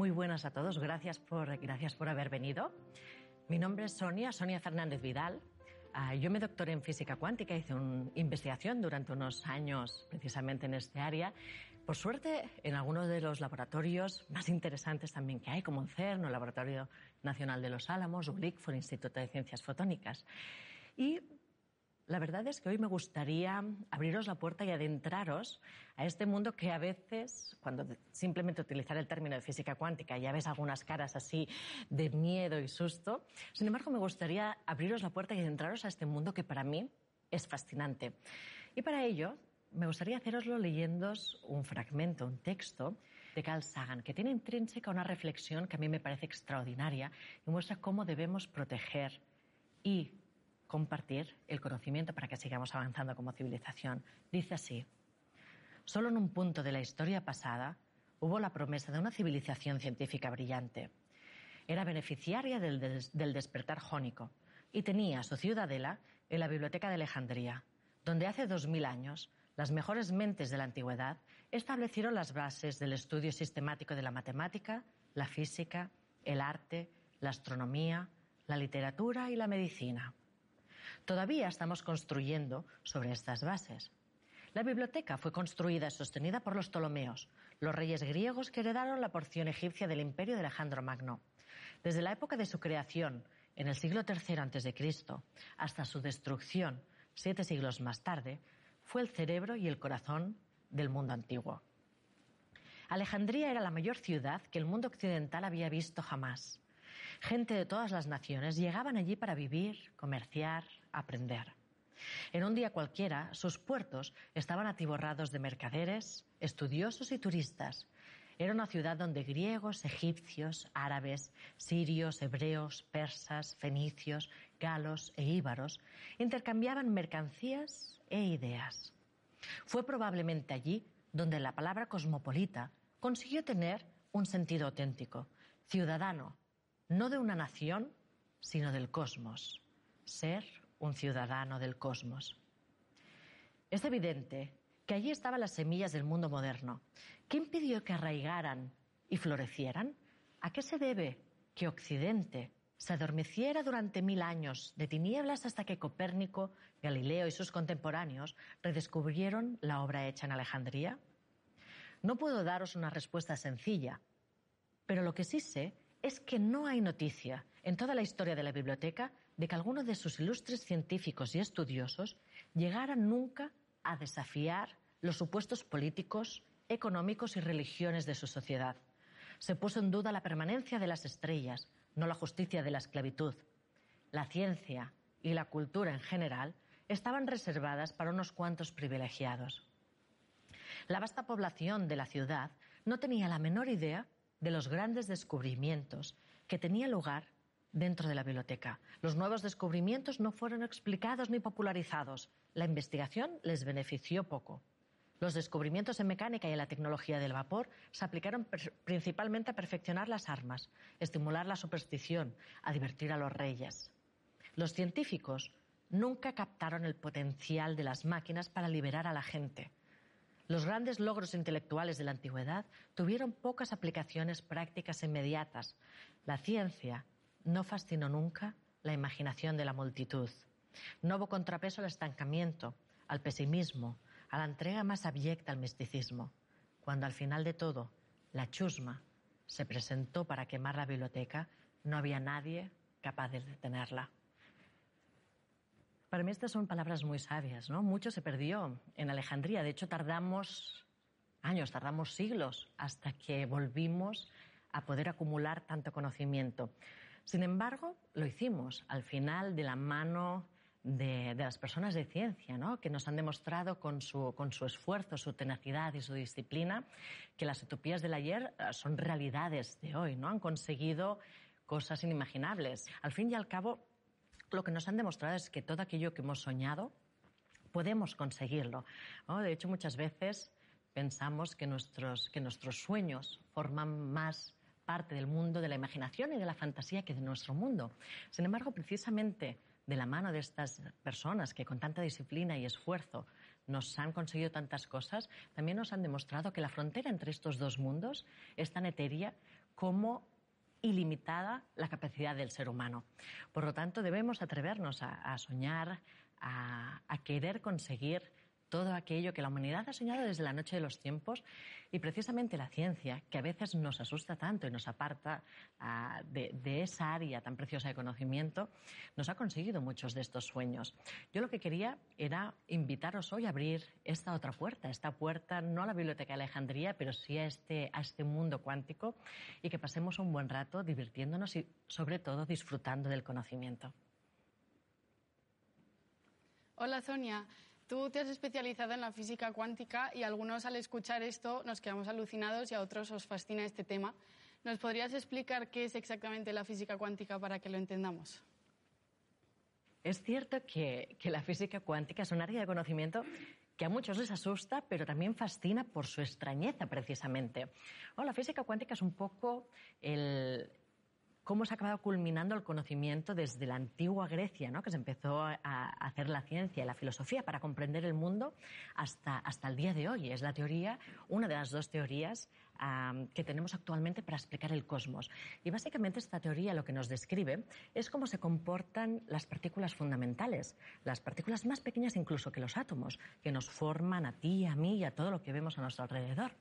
Muy buenas a todos, gracias por, gracias por haber venido. Mi nombre es Sonia, Sonia Fernández Vidal. Ah, yo me doctoré en física cuántica, hice una investigación durante unos años precisamente en este área. Por suerte, en algunos de los laboratorios más interesantes también que hay, como el CERN, el Laboratorio Nacional de los Álamos, ICFO, el Instituto de Ciencias Fotónicas. Y la verdad es que hoy me gustaría abriros la puerta y adentraros a este mundo que a veces, cuando simplemente utilizar el término de física cuántica, ya ves algunas caras así de miedo y susto. Sin embargo, me gustaría abriros la puerta y adentraros a este mundo que para mí es fascinante. Y para ello, me gustaría haceroslo leyendo un fragmento, un texto de Carl Sagan, que tiene intrínseca una reflexión que a mí me parece extraordinaria y muestra cómo debemos proteger y compartir el conocimiento para que sigamos avanzando como civilización. Dice así, solo en un punto de la historia pasada hubo la promesa de una civilización científica brillante. Era beneficiaria del, del despertar jónico y tenía su ciudadela en la Biblioteca de Alejandría, donde hace dos mil años las mejores mentes de la antigüedad establecieron las bases del estudio sistemático de la matemática, la física, el arte, la astronomía, la literatura y la medicina. Todavía estamos construyendo sobre estas bases. La biblioteca fue construida y sostenida por los Ptolomeos, los reyes griegos que heredaron la porción egipcia del imperio de Alejandro Magno. Desde la época de su creación, en el siglo III a.C., hasta su destrucción, siete siglos más tarde, fue el cerebro y el corazón del mundo antiguo. Alejandría era la mayor ciudad que el mundo occidental había visto jamás. Gente de todas las naciones llegaban allí para vivir, comerciar, aprender. En un día cualquiera, sus puertos estaban atiborrados de mercaderes, estudiosos y turistas. Era una ciudad donde griegos, egipcios, árabes, sirios, hebreos, persas, fenicios, galos e íbaros intercambiaban mercancías e ideas. Fue probablemente allí donde la palabra cosmopolita consiguió tener un sentido auténtico, ciudadano, no de una nación, sino del cosmos, ser un ciudadano del cosmos. Es evidente que allí estaban las semillas del mundo moderno. ¿Qué impidió que arraigaran y florecieran? ¿A qué se debe que Occidente se adormeciera durante mil años de tinieblas hasta que Copérnico, Galileo y sus contemporáneos redescubrieron la obra hecha en Alejandría? No puedo daros una respuesta sencilla, pero lo que sí sé es que no hay noticia en toda la historia de la biblioteca de que alguno de sus ilustres científicos y estudiosos llegara nunca a desafiar los supuestos políticos, económicos y religiones de su sociedad. Se puso en duda la permanencia de las estrellas, no la justicia de la esclavitud. La ciencia y la cultura en general estaban reservadas para unos cuantos privilegiados. La vasta población de la ciudad no tenía la menor idea de los grandes descubrimientos que tenían lugar dentro de la biblioteca. Los nuevos descubrimientos no fueron explicados ni popularizados. La investigación les benefició poco. Los descubrimientos en mecánica y en la tecnología del vapor se aplicaron principalmente a perfeccionar las armas, estimular la superstición, a divertir a los reyes. Los científicos nunca captaron el potencial de las máquinas para liberar a la gente. Los grandes logros intelectuales de la antigüedad tuvieron pocas aplicaciones prácticas inmediatas. La ciencia no fascinó nunca la imaginación de la multitud. No hubo contrapeso al estancamiento, al pesimismo, a la entrega más abyecta al misticismo. Cuando al final de todo la chusma se presentó para quemar la biblioteca, no había nadie capaz de detenerla. Para mí estas son palabras muy sabias, ¿no? Mucho se perdió en Alejandría. De hecho, tardamos años, tardamos siglos hasta que volvimos a poder acumular tanto conocimiento. Sin embargo, lo hicimos al final de la mano de, las personas de ciencia, ¿no? que nos han demostrado con su, con su esfuerzo, su tenacidad y su disciplina que las utopías del ayer eh, son realidades de hoy, ¿no? han conseguido cosas inimaginables. Al fin y al cabo, lo que nos han demostrado es que todo aquello que hemos soñado podemos conseguirlo. De hecho, muchas veces pensamos que nuestros, que nuestros sueños forman más parte del mundo de la imaginación y de la fantasía que de nuestro mundo. Sin embargo, precisamente de la mano de estas personas que con tanta disciplina y esfuerzo nos han conseguido tantas cosas, también nos han demostrado que la frontera entre estos dos mundos es tan etérea como ilimitada la capacidad del ser humano. Por lo tanto, debemos atrevernos a, soñar, a querer conseguir todo aquello que la humanidad ha soñado desde la noche de los tiempos y precisamente la ciencia, que a veces nos asusta tanto y nos aparta ah, de, esa área tan preciosa de conocimiento, nos ha conseguido muchos de estos sueños. Yo lo que quería era invitaros hoy a abrir esta otra puerta, esta puerta no a la Biblioteca de Alejandría, pero sí a este, a este mundo cuántico y que pasemos un buen rato divirtiéndonos y sobre todo disfrutando del conocimiento. Hola Sonia, Tú te has especializado en la física cuántica y algunos al escuchar esto nos quedamos alucinados y a otros os fascina este tema. ¿Nos podrías explicar qué es exactamente la física cuántica para que lo entendamos? Es cierto que, la física cuántica es un área de conocimiento que a muchos les asusta, pero también fascina por su extrañeza, precisamente. la física cuántica es un poco el, cómo se ha acabado culminando el conocimiento desde la antigua Grecia, ¿no? que se empezó a, hacer la ciencia y la filosofía para comprender el mundo hasta, hasta el día de hoy. Es la teoría, una de las dos teorías que tenemos actualmente para explicar el cosmos. Y básicamente esta teoría lo que nos describe es cómo se comportan las partículas fundamentales, las partículas más pequeñas incluso que los átomos, que nos forman a ti, a mí y a todo lo que vemos a nuestro alrededor.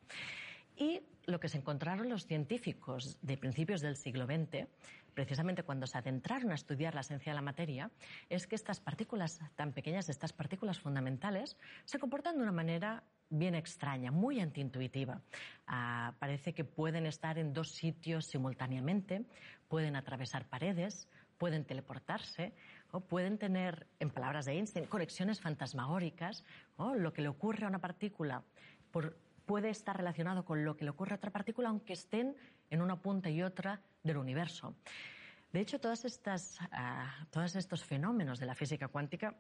Y lo que se encontraron los científicos de principios del siglo XX, precisamente cuando se adentraron a estudiar la esencia de la materia, es que estas partículas tan pequeñas, estas partículas fundamentales, se comportan de una manera bien extraña, muy antiintuitiva. Ah, parece que pueden estar en dos sitios simultáneamente, pueden atravesar paredes, pueden teleportarse o pueden tener, en palabras de Einstein, conexiones fantasmagóricas. o Lo que le ocurre a una partícula por puede estar relacionado con lo que le ocurre a otra partícula, aunque estén en una punta y otra del universo. De hecho, todas estas, ah, todos estos fenómenos de la física cuántica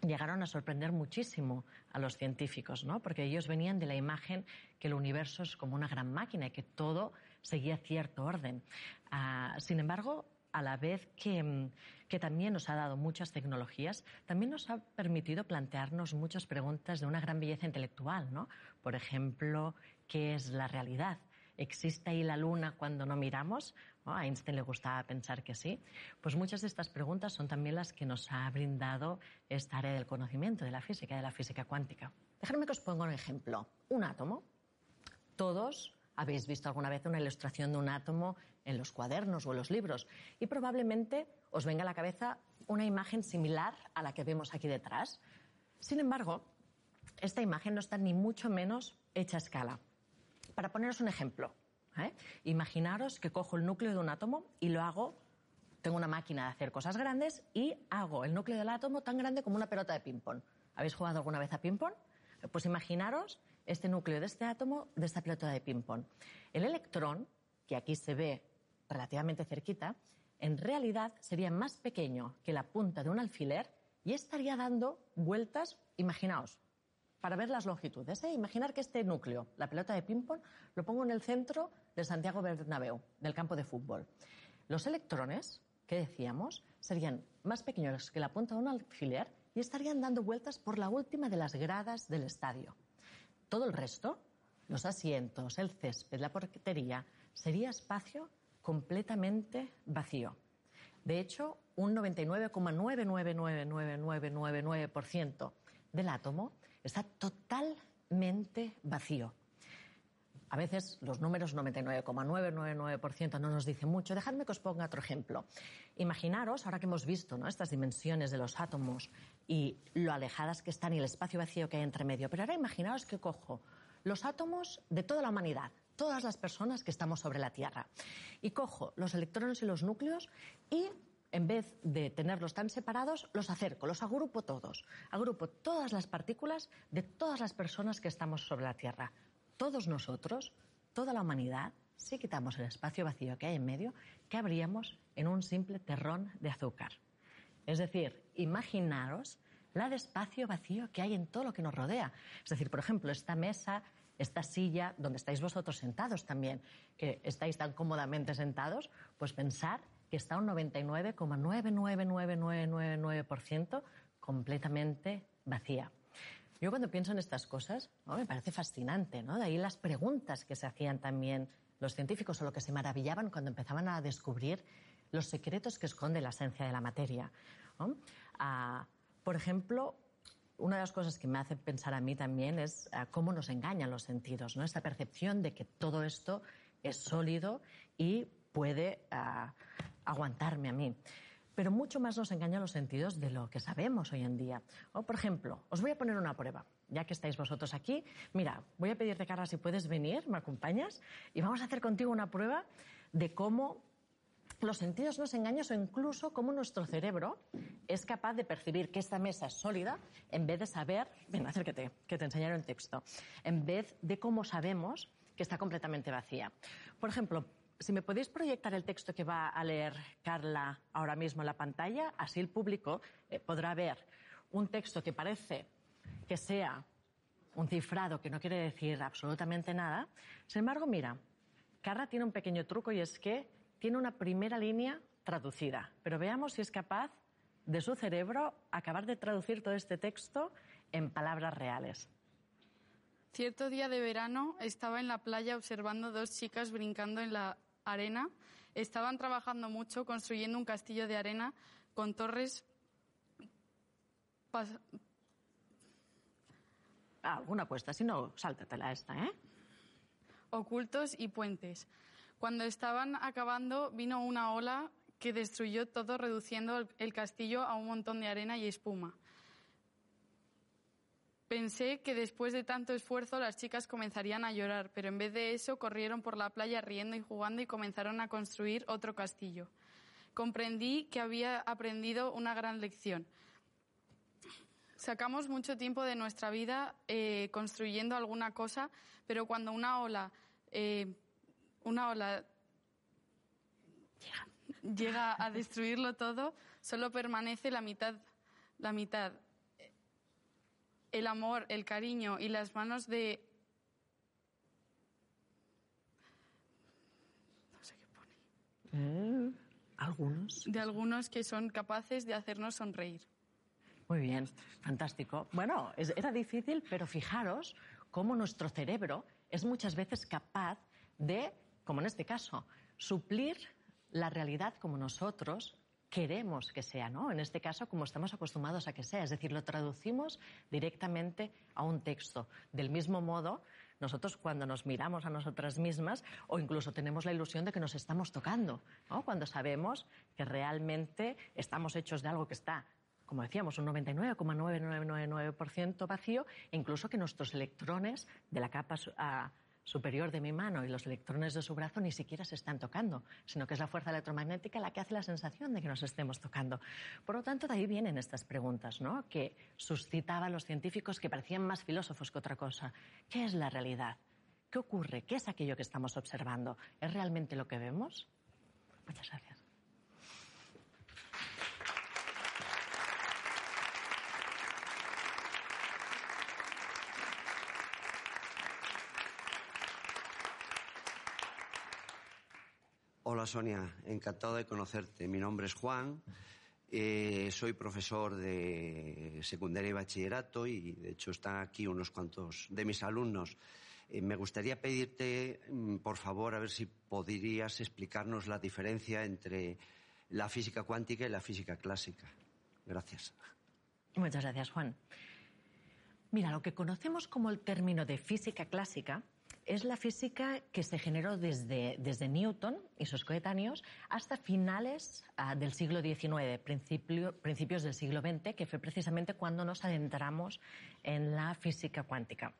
llegaron a sorprender muchísimo a los científicos, ¿no? Porque ellos venían de la imagen que el universo es como una gran máquina y que todo seguía cierto orden. Ah, sin embargo, a la vez mm, que, también nos ha dado muchas tecnologías, también nos ha permitido plantearnos muchas preguntas de una gran belleza intelectual, ¿no? Por ejemplo, ¿qué es la realidad? ¿Existe ahí la luna cuando no miramos? A Einstein le gustaba pensar que sí. Pues muchas de estas preguntas son también las que nos ha brindado esta área del conocimiento, de la física, de la física cuántica. Dejadme que os ponga un ejemplo. Un átomo. Todos habéis visto alguna vez una ilustración de un átomo en los cuadernos o en los libros y probablemente os venga a la cabeza una imagen similar a la que vemos aquí detrás. Sin embargo, esta imagen no está ni mucho menos hecha a escala. Para poneros un ejemplo, ¿eh? imaginaros que cojo el núcleo de un átomo y lo hago, tengo una máquina de hacer cosas grandes y hago el núcleo del átomo tan grande como una pelota de ping-pong. ¿Habéis jugado alguna vez a ping-pong? Pues imaginaros este núcleo de este átomo de esta pelota de ping-pong. El electrón, que aquí se ve relativamente cerquita, en realidad sería más pequeño que la punta de un alfiler y estaría dando vueltas, imaginaos, para ver las longitudes. ¿eh? Imaginar que este núcleo, la pelota de ping-pong, lo pongo en el centro de Santiago Bernabéu, del campo de fútbol. Los electrones, que decíamos, serían más pequeños que la punta de un alfiler y estarían dando vueltas por la última de las gradas del estadio. Todo el resto, los asientos, el césped, la portería, sería espacio completamente vacío. De hecho, un 99,999999% del átomo está totalmente vacío. A veces los números 99,999% no nos dicen mucho. Dejadme que os ponga otro ejemplo. Imaginaros, ahora que hemos visto ¿no? estas dimensiones de los átomos y lo alejadas que están y el espacio vacío que hay entre medio, pero ahora imaginaos que cojo los átomos de toda la humanidad, todas las personas que estamos sobre la Tierra, y cojo los electrones y los núcleos y en vez de tenerlos tan separados, los acerco, los agrupo todos. Agrupo todas las partículas de todas las personas que estamos sobre la Tierra todos nosotros, toda la humanidad, si quitamos el espacio vacío que hay en medio, ¿qué habríamos en un simple terrón de azúcar. Es decir, imaginaros la de espacio vacío que hay en todo lo que nos rodea. Es decir, por ejemplo, esta mesa, esta silla, donde estáis vosotros sentados también, que estáis tan cómodamente sentados, pues pensar que está un 99,99999% completamente vacía. Yo cuando pienso en estas cosas, me parece fascinante, ¿no? De ahí las preguntas que se hacían también los científicos o lo que se maravillaban cuando empezaban a descubrir los secretos que esconde la esencia de la materia. Ah, por ejemplo, una de las cosas que me hace pensar a mí también es ah, cómo nos engañan los sentidos, ¿no? Esta percepción de que todo esto es sólido y puede ah, aguantarme a mí. Pero mucho más nos engañan los sentidos de lo que sabemos hoy en día. O, por ejemplo, os voy a poner una prueba. Ya que estáis vosotros aquí, mira, voy a pedirte, Carla, si puedes venir, me acompañas, y vamos a hacer contigo una prueba de cómo los sentidos nos engañan o incluso cómo nuestro cerebro es capaz de percibir que esta mesa es sólida en vez de saber, ven, acércate, que te enseñaré el texto, en vez de cómo sabemos que está completamente vacía. Por ejemplo, si me podéis proyectar el texto que va a leer Carla ahora mismo en la pantalla, así el público eh, podrá ver un texto que parece que sea un cifrado que no quiere decir absolutamente nada. Sin embargo, mira, Carla tiene un pequeño truco y es que tiene una primera línea traducida, pero veamos si es capaz de su cerebro acabar de traducir todo este texto en palabras reales. Cierto día de verano estaba en la playa observando dos chicas brincando en la arena. Estaban trabajando mucho construyendo un castillo de arena con torres. Ah, alguna apuesta, si no, sáltatela esta, ¿eh? Ocultos y puentes. Cuando estaban acabando, vino una ola que destruyó todo, reduciendo el castillo a un montón de arena y espuma. Pensé que después de tanto esfuerzo las chicas comenzarían a llorar, pero en vez de eso corrieron por la playa riendo y jugando y comenzaron a construir otro castillo. Comprendí que había aprendido una gran lección. Sacamos mucho tiempo de nuestra vida eh, construyendo alguna cosa, pero cuando una ola eh, una ola llega a destruirlo todo, solo permanece la mitad, la mitad. El amor, el cariño y las manos de no sé qué pone. Eh, algunos. De algunos que son capaces de hacernos sonreír. Muy bien, fantástico. Bueno, era difícil, pero fijaros cómo nuestro cerebro es muchas veces capaz de como en este caso, suplir la realidad como nosotros queremos que sea, ¿no? En este caso, como estamos acostumbrados a que sea, es decir, lo traducimos directamente a un texto. Del mismo modo, nosotros cuando nos miramos a nosotras mismas o incluso tenemos la ilusión de que nos estamos tocando, ¿no? Cuando sabemos que realmente estamos hechos de algo que está como decíamos, un 99,9999% vacío, incluso que nuestros electrones de la capa superior de mi mano y los electrones de su brazo ni siquiera se están tocando, sino que es la fuerza electromagnética la que hace la sensación de que nos estemos tocando. Por lo tanto, de ahí vienen estas preguntas, ¿no? Que suscitaban los científicos que parecían más filósofos que otra cosa. ¿Qué es la realidad? ¿Qué ocurre? ¿Qué es aquello que estamos observando? ¿Es realmente lo que vemos? Muchas gracias. Hola Sonia, encantado de conocerte. Mi nombre es Juan, eh, soy profesor de secundaria y bachillerato y de hecho están aquí unos cuantos de mis alumnos. Eh, me gustaría pedirte, mm, por favor, a ver si podrías explicarnos la diferencia entre la física cuántica y la física clásica. Gracias. Muchas gracias, Juan. Mira, lo que conocemos como el término de física clásica es la física que se generó desde, desde Newton y sus coetáneos hasta finales ah, del siglo XIX, principios del siglo XX, que fue precisamente cuando nos adentramos en la física cuántica.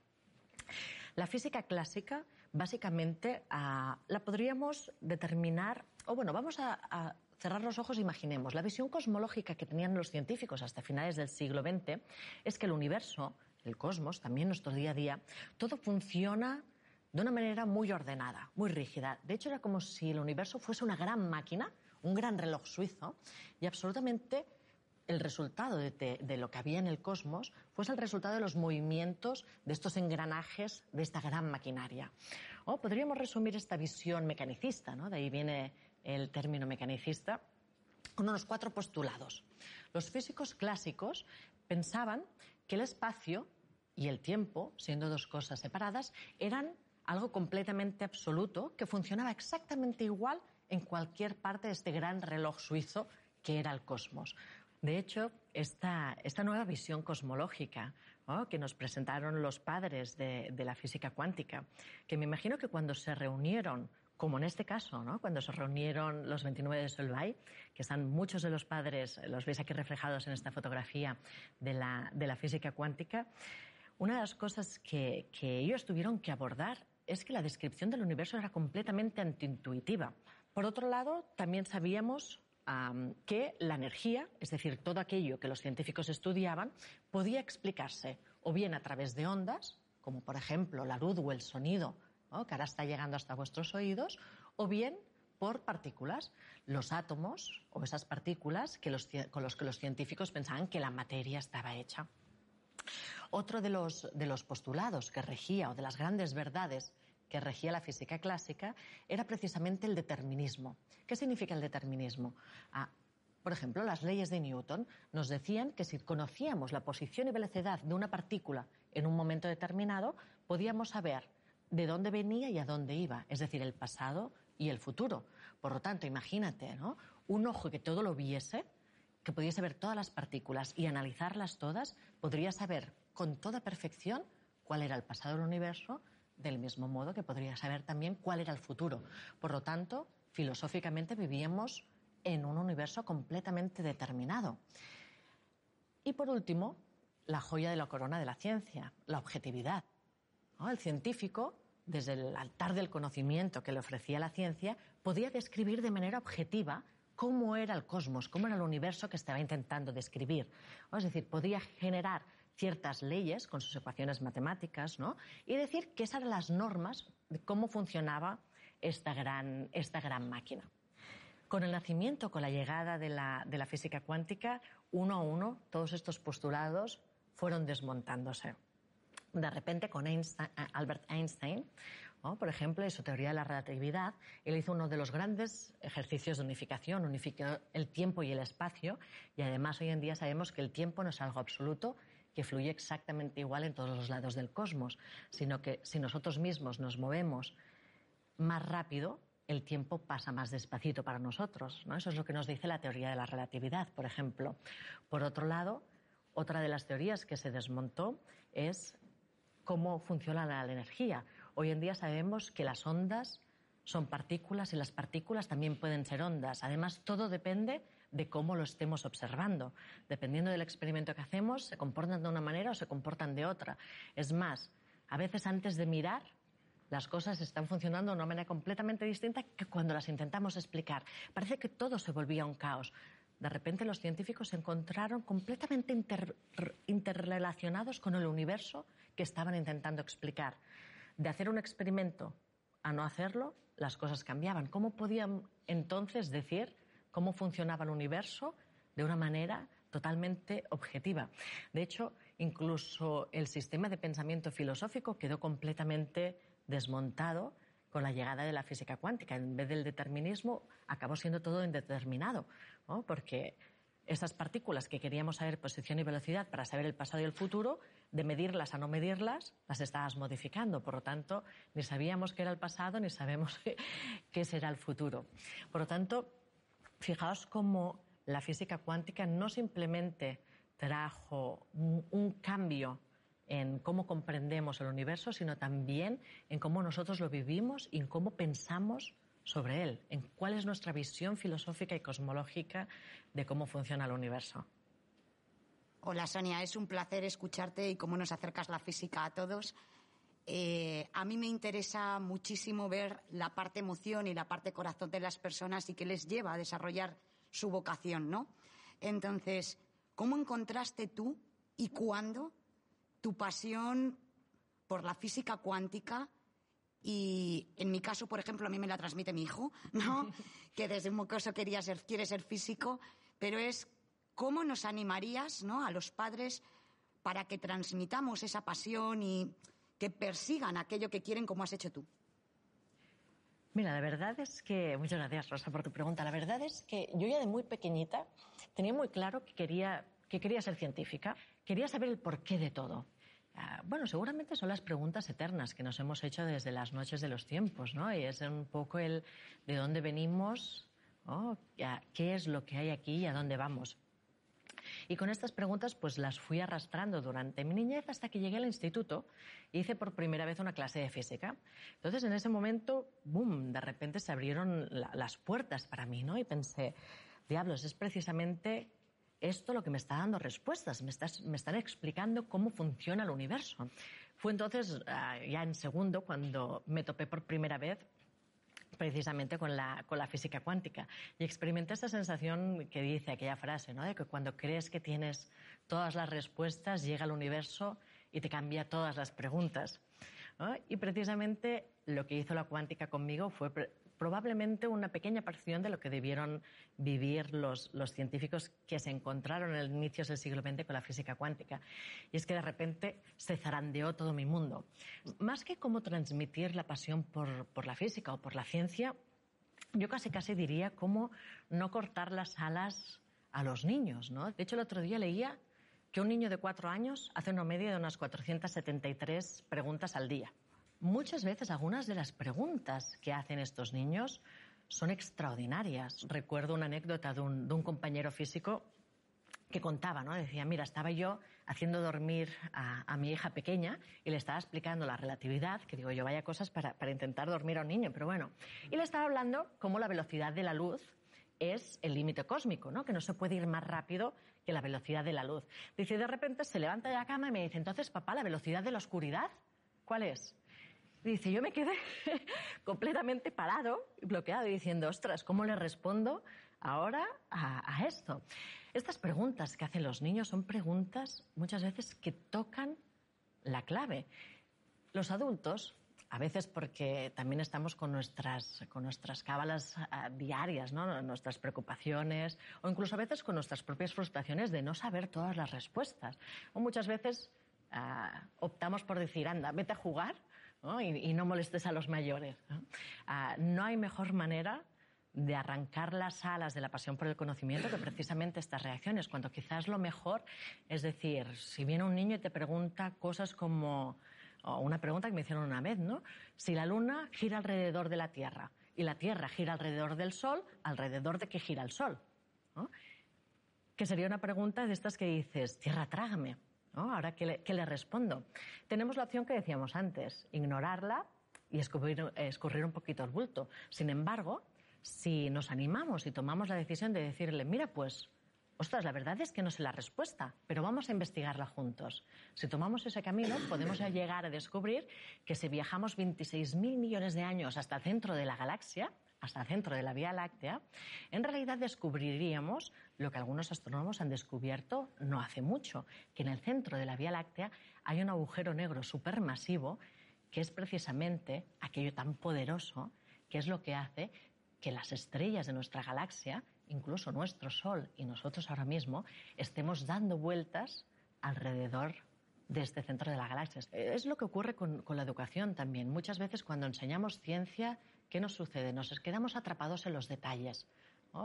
La física clásica, básicamente, ah, la podríamos determinar, o bueno, vamos a, cerrar los ojos, imaginemos, la visión cosmológica que tenían los científicos hasta finales del siglo XX es que el universo, el cosmos, también nuestro día a día, todo funciona de una manera muy ordenada, muy rígida. De hecho, era como si el universo fuese una gran máquina, un gran reloj suizo, y absolutamente el resultado de, lo que había en el cosmos fuese el resultado de los movimientos de estos engranajes de esta gran maquinaria. O podríamos resumir esta visión mecanicista, ¿no? de ahí viene el término mecanicista, con unos cuatro postulados. Los físicos clásicos pensaban que el espacio y el tiempo, siendo dos cosas separadas, eran algo completamente absoluto que funcionaba exactamente igual en cualquier parte de este gran reloj suizo que era el cosmos. De hecho, esta, esta nueva visión cosmológica que nos presentaron los padres de, la física cuántica, que me imagino que cuando se reunieron, como en este caso, ¿no? cuando se reunieron los 29 de Solvay, que están muchos de los padres, los veis aquí reflejados en esta fotografía de la, de la física cuántica, una de las cosas que ellos tuvieron que abordar es que la descripción del universo era completamente antiintuitiva. Por otro lado, también sabíamos que la energía, es decir, todo aquello que los científicos estudiaban, podía explicarse o bien a través de ondas, como por ejemplo la luz o el sonido, que ahora está llegando hasta vuestros oídos, o bien por partículas, los átomos o esas partículas que con los que los científicos pensaban que la materia estaba hecha. Otro de los, postulados que regía, o de las grandes verdades que regía la física clásica era precisamente el determinismo. ¿Qué significa el determinismo? Ah, por ejemplo, las leyes de Newton nos decían que si conocíamos la posición y velocidad de una partícula en un momento determinado, podíamos saber de dónde venía y a dónde iba, es decir, el pasado y el futuro. Por lo tanto, imagínate, ¿no? Un ojo que todo lo viese, que pudiese ver todas las partículas y analizarlas todas, podría saber con toda perfección cuál era el pasado del universo, del mismo modo que podría saber también cuál era el futuro. Por lo tanto, filosóficamente vivíamos en un universo completamente determinado. Y por último, la joya de la corona de la ciencia, la objetividad. ¿No? El científico, desde el altar del conocimiento que le ofrecía la ciencia, podía describir de manera objetiva cómo era el cosmos, cómo era el universo que estaba intentando describir. Es decir, podía generar ciertas leyes con sus ecuaciones matemáticas, ¿no? Y decir que esas eran las normas de cómo funcionaba esta gran, esta gran máquina. Con el nacimiento, con la llegada de la, de la física cuántica, uno a uno, todos estos postulados fueron desmontándose. De repente, con Einstein, Albert Einstein, ¿no? por ejemplo, en su teoría de la relatividad, él hizo uno de los grandes ejercicios de unificación, unificó el tiempo y el espacio, y además hoy en día sabemos que el tiempo no es algo absoluto, que fluye exactamente igual en todos los lados del cosmos, sino que si nosotros mismos nos movemos más rápido, el tiempo pasa más despacito para nosotros. ¿no? Eso es lo que nos dice la teoría de la relatividad, por ejemplo. Por otro lado, otra de las teorías que se desmontó es cómo funciona la energía. Hoy en día sabemos que las ondas son partículas y las partículas también pueden ser ondas. Además, todo depende de cómo lo estemos observando. Dependiendo del experimento que hacemos, se comportan de una manera o se comportan de otra. Es más, a veces antes de mirar, las cosas están funcionando de una manera completamente distinta que cuando las intentamos explicar. Parece que todo se volvía un caos. De repente los científicos se encontraron completamente interrelacionados con el universo que estaban intentando explicar. De hacer un experimento a no hacerlo, las cosas cambiaban. ¿Cómo podían entonces decir cómo funcionaba el universo de una manera totalmente objetiva. De hecho, incluso el sistema de pensamiento filosófico quedó completamente desmontado con la llegada de la física cuántica. En vez del determinismo, acabó siendo todo indeterminado, ¿no? porque esas partículas que queríamos saber posición y velocidad para saber el pasado y el futuro, de medirlas a no medirlas, las estabas modificando. Por lo tanto, ni sabíamos qué era el pasado ni sabemos qué será el futuro. Por lo tanto, Fijaos cómo la física cuántica no simplemente trajo un, cambio en cómo comprendemos el universo, sino también en cómo nosotros lo vivimos y en cómo pensamos sobre él, en cuál es nuestra visión filosófica y cosmológica de cómo funciona el universo. Hola Sonia, es un placer escucharte y cómo nos acercas la física a todos. Eh, a mí me interesa muchísimo ver la parte emoción y la parte corazón de las personas y qué les lleva a desarrollar su vocación, ¿no? Entonces, ¿cómo encontraste tú y cuándo tu pasión por la física cuántica? Y en mi caso, por ejemplo, a mí me la transmite mi hijo, ¿no? que desde un mocoso quería ser, quiere ser físico, pero es cómo nos animarías, ¿no? A los padres para que transmitamos esa pasión y que persigan aquello que quieren como has hecho tú? Mira, la verdad es que, muchas gracias Rosa por tu pregunta, la verdad es que yo ya de muy pequeñita tenía muy claro que quería, que quería ser científica, quería saber el porqué de todo. Ah, bueno, seguramente son las preguntas eternas que nos hemos hecho desde las noches de los tiempos, ¿no? Y es un poco el de dónde venimos, qué es lo que hay aquí y a dónde vamos. Y con estas preguntas pues las fui arrastrando durante mi niñez hasta que llegué al instituto y hice por primera vez una clase de física. Entonces en ese momento, boom, de repente se abrieron las puertas para mí, ¿no? Y pensé, diablos, es precisamente esto lo que me está dando respuestas, me, me están explicando cómo funciona el universo. Fue entonces, ah, ya en segundo, cuando me topé por primera vez precisamente con la, con la física cuántica. Y experimenté esa sensación que dice aquella frase, ¿no? de que cuando crees que tienes todas las respuestas, llega el universo y te cambia todas las preguntas. Y precisamente lo que hizo la cuántica conmigo fue probablemente una pequeña porción de lo que debieron vivir los, científicos que se encontraron en el inicio del siglo XX con la física cuántica. Y es que de repente se zarandeó todo mi mundo. Más que cómo transmitir la pasión por, por la física o por la ciencia, yo casi casi diría cómo no cortar las alas a los niños. ¿no? De hecho, el otro día leía que un niño de cuatro años hace una media de unas 473 preguntas al día. Muchas veces algunas de las preguntas que hacen estos niños son extraordinarias. Recuerdo una anécdota de un, compañero físico que contaba, ¿no? Decía, mira, estaba yo haciendo dormir a, mi hija pequeña y le estaba explicando la relatividad, que digo yo, vaya cosas para, para intentar dormir a un niño, pero bueno. Y le estaba hablando cómo la velocidad de la luz es el límite cósmico, ¿no? Que no se puede ir más rápido que la velocidad de la luz. Dice, de repente se levanta de la cama y me dice, entonces, papá, ¿la velocidad de la oscuridad cuál es? Dice, yo me quedé completamente parado y bloqueado diciendo, ostras, ¿cómo le respondo ahora a, esto? Estas preguntas que hacen los niños son preguntas muchas veces que tocan la clave. Los adultos, a veces porque también estamos con nuestras, con nuestras cábalas ah, diarias, ¿no? nuestras preocupaciones, o incluso a veces con nuestras propias frustraciones de no saber todas las respuestas. O muchas veces ah, optamos por decir, anda, vete a jugar y, no molestes a los mayores. Ah, ¿no? hay mejor manera de arrancar las alas de la pasión por el conocimiento que precisamente estas reacciones, cuando quizás lo mejor es decir, si viene un niño y te pregunta cosas como, una pregunta que me hicieron una vez, ¿no? Si la luna gira alrededor de la Tierra y la Tierra gira alrededor del Sol, ¿alrededor de qué gira el Sol? Que sería una pregunta de estas que dices, Tierra, trágame. Ahora, ¿qué le, respondo? Tenemos la opción que decíamos antes, ignorarla y escurrir, un poquito el bulto. Sin embargo, si nos animamos y tomamos la decisión de decirle, mira, pues, ostras, la verdad es que no sé la respuesta, pero vamos a investigarla juntos. Si tomamos ese camino, podemos llegar a descubrir que si viajamos 26.000 millones de años hasta el centro de la galaxia, hasta el centro de la Vía Láctea, en realidad descubriríamos lo que algunos astrónomos han descubierto no hace mucho, que en el centro de la Vía Láctea hay un agujero negro supermasivo que es precisamente aquello tan poderoso que es lo que hace que las estrellas de nuestra galaxia, incluso nuestro Sol y nosotros ahora mismo, estemos dando vueltas alrededor de este centro de la galaxia. Es lo que ocurre con, con la educación también. Muchas veces cuando enseñamos ciencia ¿Qué nos sucede? Nos quedamos atrapados en los detalles.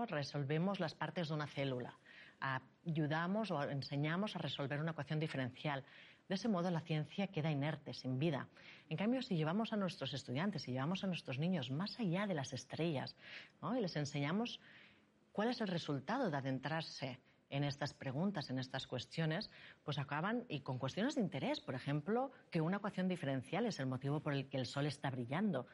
Resolvemos las partes de una célula. Ayudamos o enseñamos a resolver una ecuación diferencial. De ese modo la ciencia queda inerte, sin vida. En cambio, si llevamos a nuestros estudiantes, y llevamos a nuestros niños más allá de las estrellas y les enseñamos cuál es el resultado de adentrarse en estas preguntas, en estas cuestiones, pues acaban y con cuestiones de interés. Por ejemplo, que una ecuación diferencial es el motivo por el que el Sol está brillando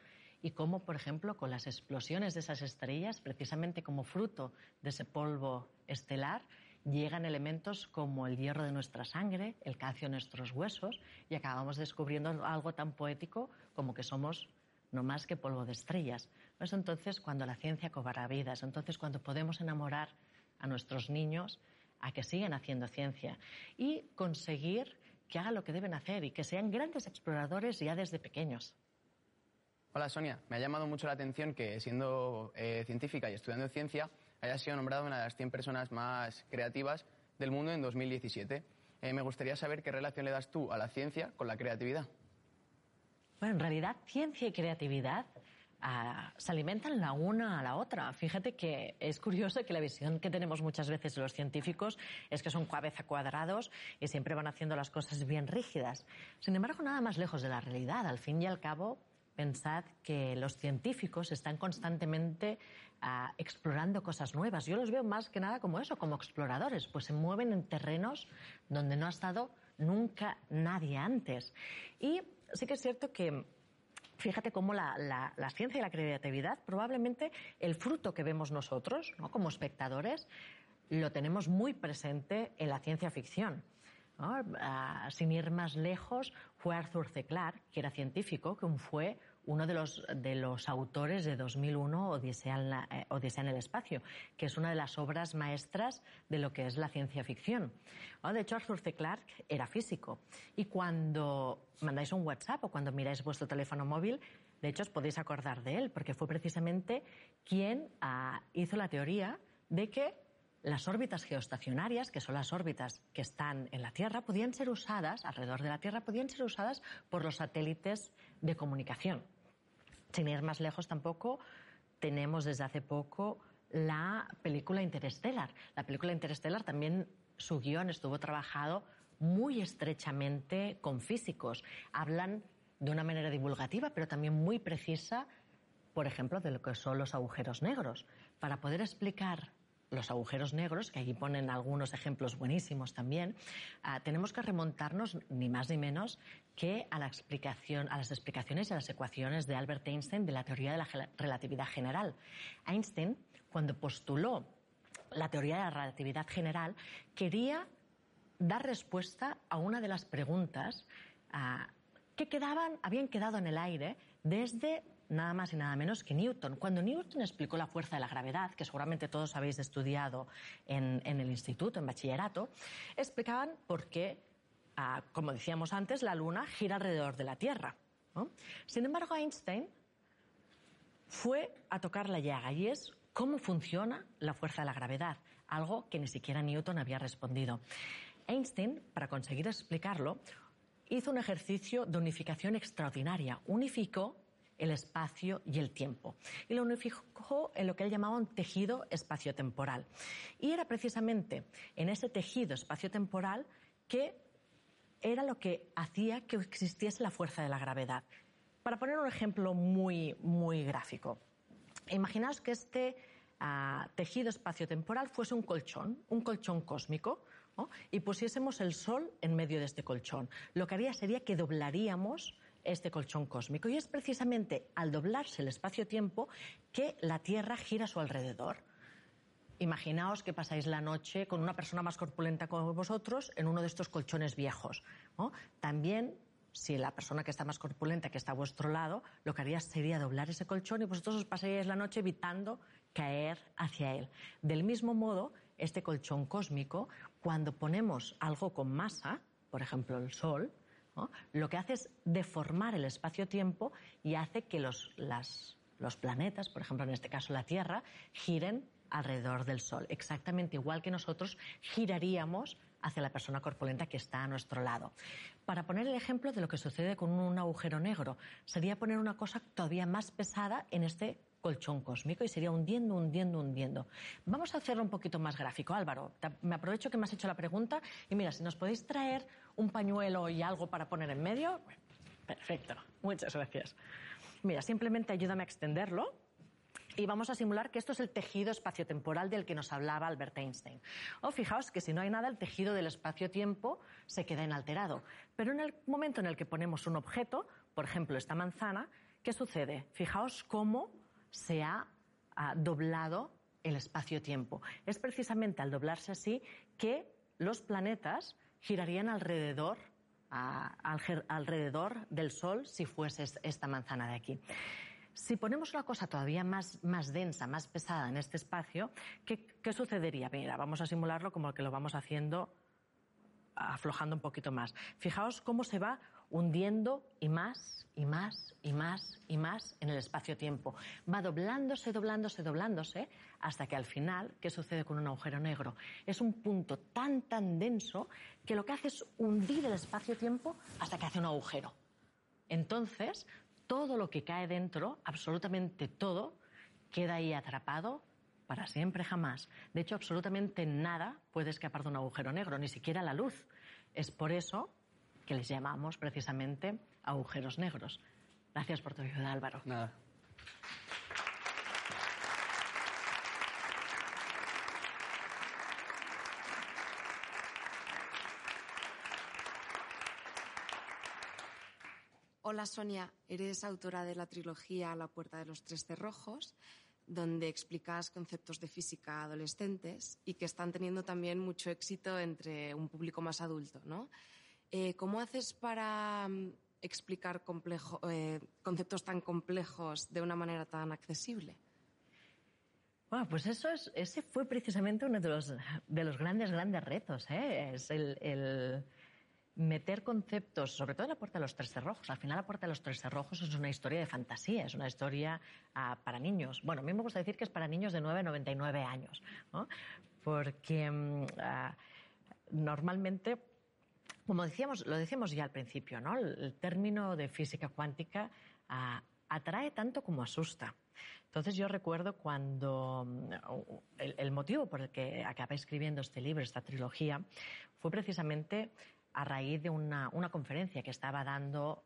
y cómo, por ejemplo, con las explosiones de esas estrellas, precisamente como fruto de ese polvo estelar, llegan elementos como el hierro de nuestra sangre, el calcio en nuestros huesos, y acabamos descubriendo algo tan poético como que somos no más que polvo de estrellas. Es entonces cuando la ciencia cobra vidas, entonces cuando podemos enamorar a nuestros niños a que sigan haciendo ciencia y conseguir que hagan lo que deben hacer y que sean grandes exploradores ya desde pequeños. Hola Sonia, me ha llamado mucho la atención que siendo eh, científica y estudiando ciencia hayas sido nombrada una de las 100 personas más creativas del mundo en 2017. Eh, me gustaría saber qué relación le das tú a la ciencia con la creatividad. Bueno, en realidad ciencia y creatividad ah, se alimentan la una a la otra. Fíjate que es curioso que la visión que tenemos muchas veces los científicos es que son cabeza cuadrados y siempre van haciendo las cosas bien rígidas. Sin embargo, nada más lejos de la realidad. Al fin y al cabo, pensad que los científicos están constantemente uh, explorando cosas nuevas. Yo los veo más que nada como eso, como exploradores, pues se mueven en terrenos donde no ha estado nunca nadie antes. Y sí que es cierto que Fíjate cómo la, la, la, ciencia y la creatividad, probablemente el fruto que vemos nosotros, ¿no? como espectadores, lo tenemos muy presente en la ciencia ficción. ¿No? Sin ir más lejos, fue Arthur C. Clarke, que era científico, que fue uno de los, de los autores de 2001, Odisea en, la, eh, en, el espacio, que es una de las obras maestras de lo que es la ciencia ficción. Oh, de hecho, Arthur C. Clarke era físico. Y cuando mandáis un WhatsApp o cuando miráis vuestro teléfono móvil, de hecho os podéis acordar de él, porque fue precisamente quien uh, hizo la teoría de que las órbitas geoestacionarias, que son las órbitas que están en la Tierra, podían ser usadas, alrededor de la Tierra, podían ser usadas por los satélites de comunicación. Sin ir más lejos tampoco, tenemos desde hace poco la película Interstellar. La película Interstellar también, su guion estuvo trabajado muy estrechamente con físicos. Hablan de una manera divulgativa, pero también muy precisa, por ejemplo, de lo que son los agujeros negros. Para poder explicar los agujeros negros, que aquí ponen algunos ejemplos buenísimos también, uh, tenemos que remontarnos ni más ni menos que a la explicación, a las explicaciones y a las ecuaciones de Albert Einstein de la teoría de la relatividad general. Einstein, cuando postuló la teoría de la relatividad general, quería dar respuesta a una de las preguntas uh, que quedaban, habían quedado en el aire desde nada más y nada menos que Newton. Cuando Newton explicó la fuerza de la gravedad, que seguramente todos habéis estudiado en, el instituto, en bachillerato, explicaban por qué, ah, como decíamos antes, la Luna gira alrededor de la Tierra. Sin embargo, Einstein fue a tocar la llaga y es cómo funciona la fuerza de la gravedad, algo que ni siquiera Newton había respondido. Einstein, para conseguir explicarlo, hizo un ejercicio de unificación extraordinaria. Unificó el espacio y el tiempo. Y lo unificó en lo que él llamaba un tejido espaciotemporal. Y era precisamente en ese tejido espaciotemporal que era lo que hacía que existiese la fuerza de la gravedad. Para poner un ejemplo muy, muy gráfico, imaginaos que este uh, tejido espaciotemporal fuese un colchón, un colchón cósmico, y pusiésemos el Sol en medio de este colchón. Lo que haría sería que doblaríamos este colchón cósmico. Y es precisamente al doblarse el espacio-tiempo que la Tierra gira a su alrededor. Imaginaos que pasáis la noche con una persona más corpulenta como vosotros en uno de estos colchones viejos. También, si la persona que está más corpulenta, que está a vuestro lado, lo que haría sería doblar ese colchón y vosotros os pasaríais la noche evitando caer hacia él. Del mismo modo, este colchón cósmico, cuando ponemos algo con masa, por ejemplo el Sol, Lo que hace es deformar el espacio-tiempo y hace que los, los planetas, por ejemplo en este caso la Tierra, giren alrededor del Sol, exactamente igual que nosotros giraríamos hacia la persona corpulenta que está a nuestro lado. Para poner el ejemplo de lo que sucede con un agujero negro, sería poner una cosa todavía más pesada en este colchón cósmico y sería hundiendo, hundiendo, hundiendo. Vamos a hacerlo un poquito más gráfico. Álvaro, me aprovecho que me has hecho la pregunta y mira, si nos podéis traer un pañuelo y algo para poner en medio. Perfecto, muchas gracias. Mira, simplemente ayúdame a extenderlo y vamos a simular que esto es el tejido espaciotemporal del que nos hablaba Albert Einstein. O fijaos que si no hay nada, el tejido del espacio-tiempo se queda inalterado. Pero en el momento en el que ponemos un objeto, por ejemplo esta manzana, ¿qué sucede? Fijaos cómo se ha, doblado el espacio-tiempo. Es precisamente al doblarse así que los planetas girarían alrededor, del Sol si fuese esta manzana de aquí. Si ponemos una cosa todavía más, densa, más pesada en este espacio, ¿qué, ¿qué, sucedería? Mira, vamos a simularlo como que lo vamos haciendo aflojando un poquito más. Fijaos cómo se va hundiendo y más y más y más y más en el espacio-tiempo. Va doblándose, doblándose, doblándose, hasta que al final, ¿qué sucede con un agujero negro? Es un punto tan, tan denso que lo que hace es hundir el espacio-tiempo hasta que hace un agujero. Entonces, todo lo que cae dentro, absolutamente todo, queda ahí atrapado para siempre jamás. De hecho, absolutamente nada puede escapar de un agujero negro, ni siquiera la luz. Es por eso que les llamamos precisamente agujeros negros. Gracias por tu ayuda, Álvaro. Nada. Hola Sonia, eres autora de la trilogía La puerta de los tres cerrojos, donde explicas conceptos de física a adolescentes y que están teniendo también mucho éxito entre un público más adulto, ¿no? Eh, ¿Cómo haces para mm, explicar eh, conceptos tan complejos de una manera tan accesible? Bueno, pues eso es, ese fue precisamente uno de los, de los grandes, grandes retos. ¿eh? Es el meter conceptos, sobre todo en la Puerta de los Tres Cerrojos. Al final, la Puerta de los Tres Cerrojos es una historia de fantasía, es una historia ah, para niños. Bueno, a mí me gusta decir que es para niños de 9 a 99 años, ¿no? porque ah, normalmente, como decíamos, lo decíamos ya al principio, ¿no? el, término de física cuántica ah, atrae tanto como asusta. Entonces yo recuerdo cuando mm, el, el, motivo por el que acabé escribiendo este libro, esta trilogía, fue precisamente a raíz de una, conferencia que estaba dando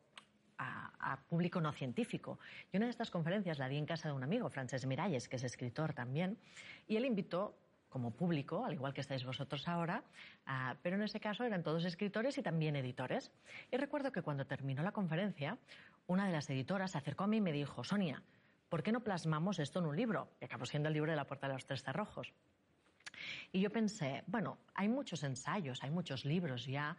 a, público no científico. Y una de estas conferencias la di en casa de un amigo, Francesc Miralles, que es escritor también, y él invitó como público, al igual que estáis vosotros ahora, pero en ese caso eran todos escritores y también editores. Y recuerdo que cuando terminó la conferencia, una de las editoras se acercó a mí y me dijo, Sonia, ¿por qué no plasmamos esto en un libro? Y acabó siendo el libro de la Puerta de los Tres Cerrojos. Y yo pensé, bueno, hay muchos ensayos, hay muchos libros ya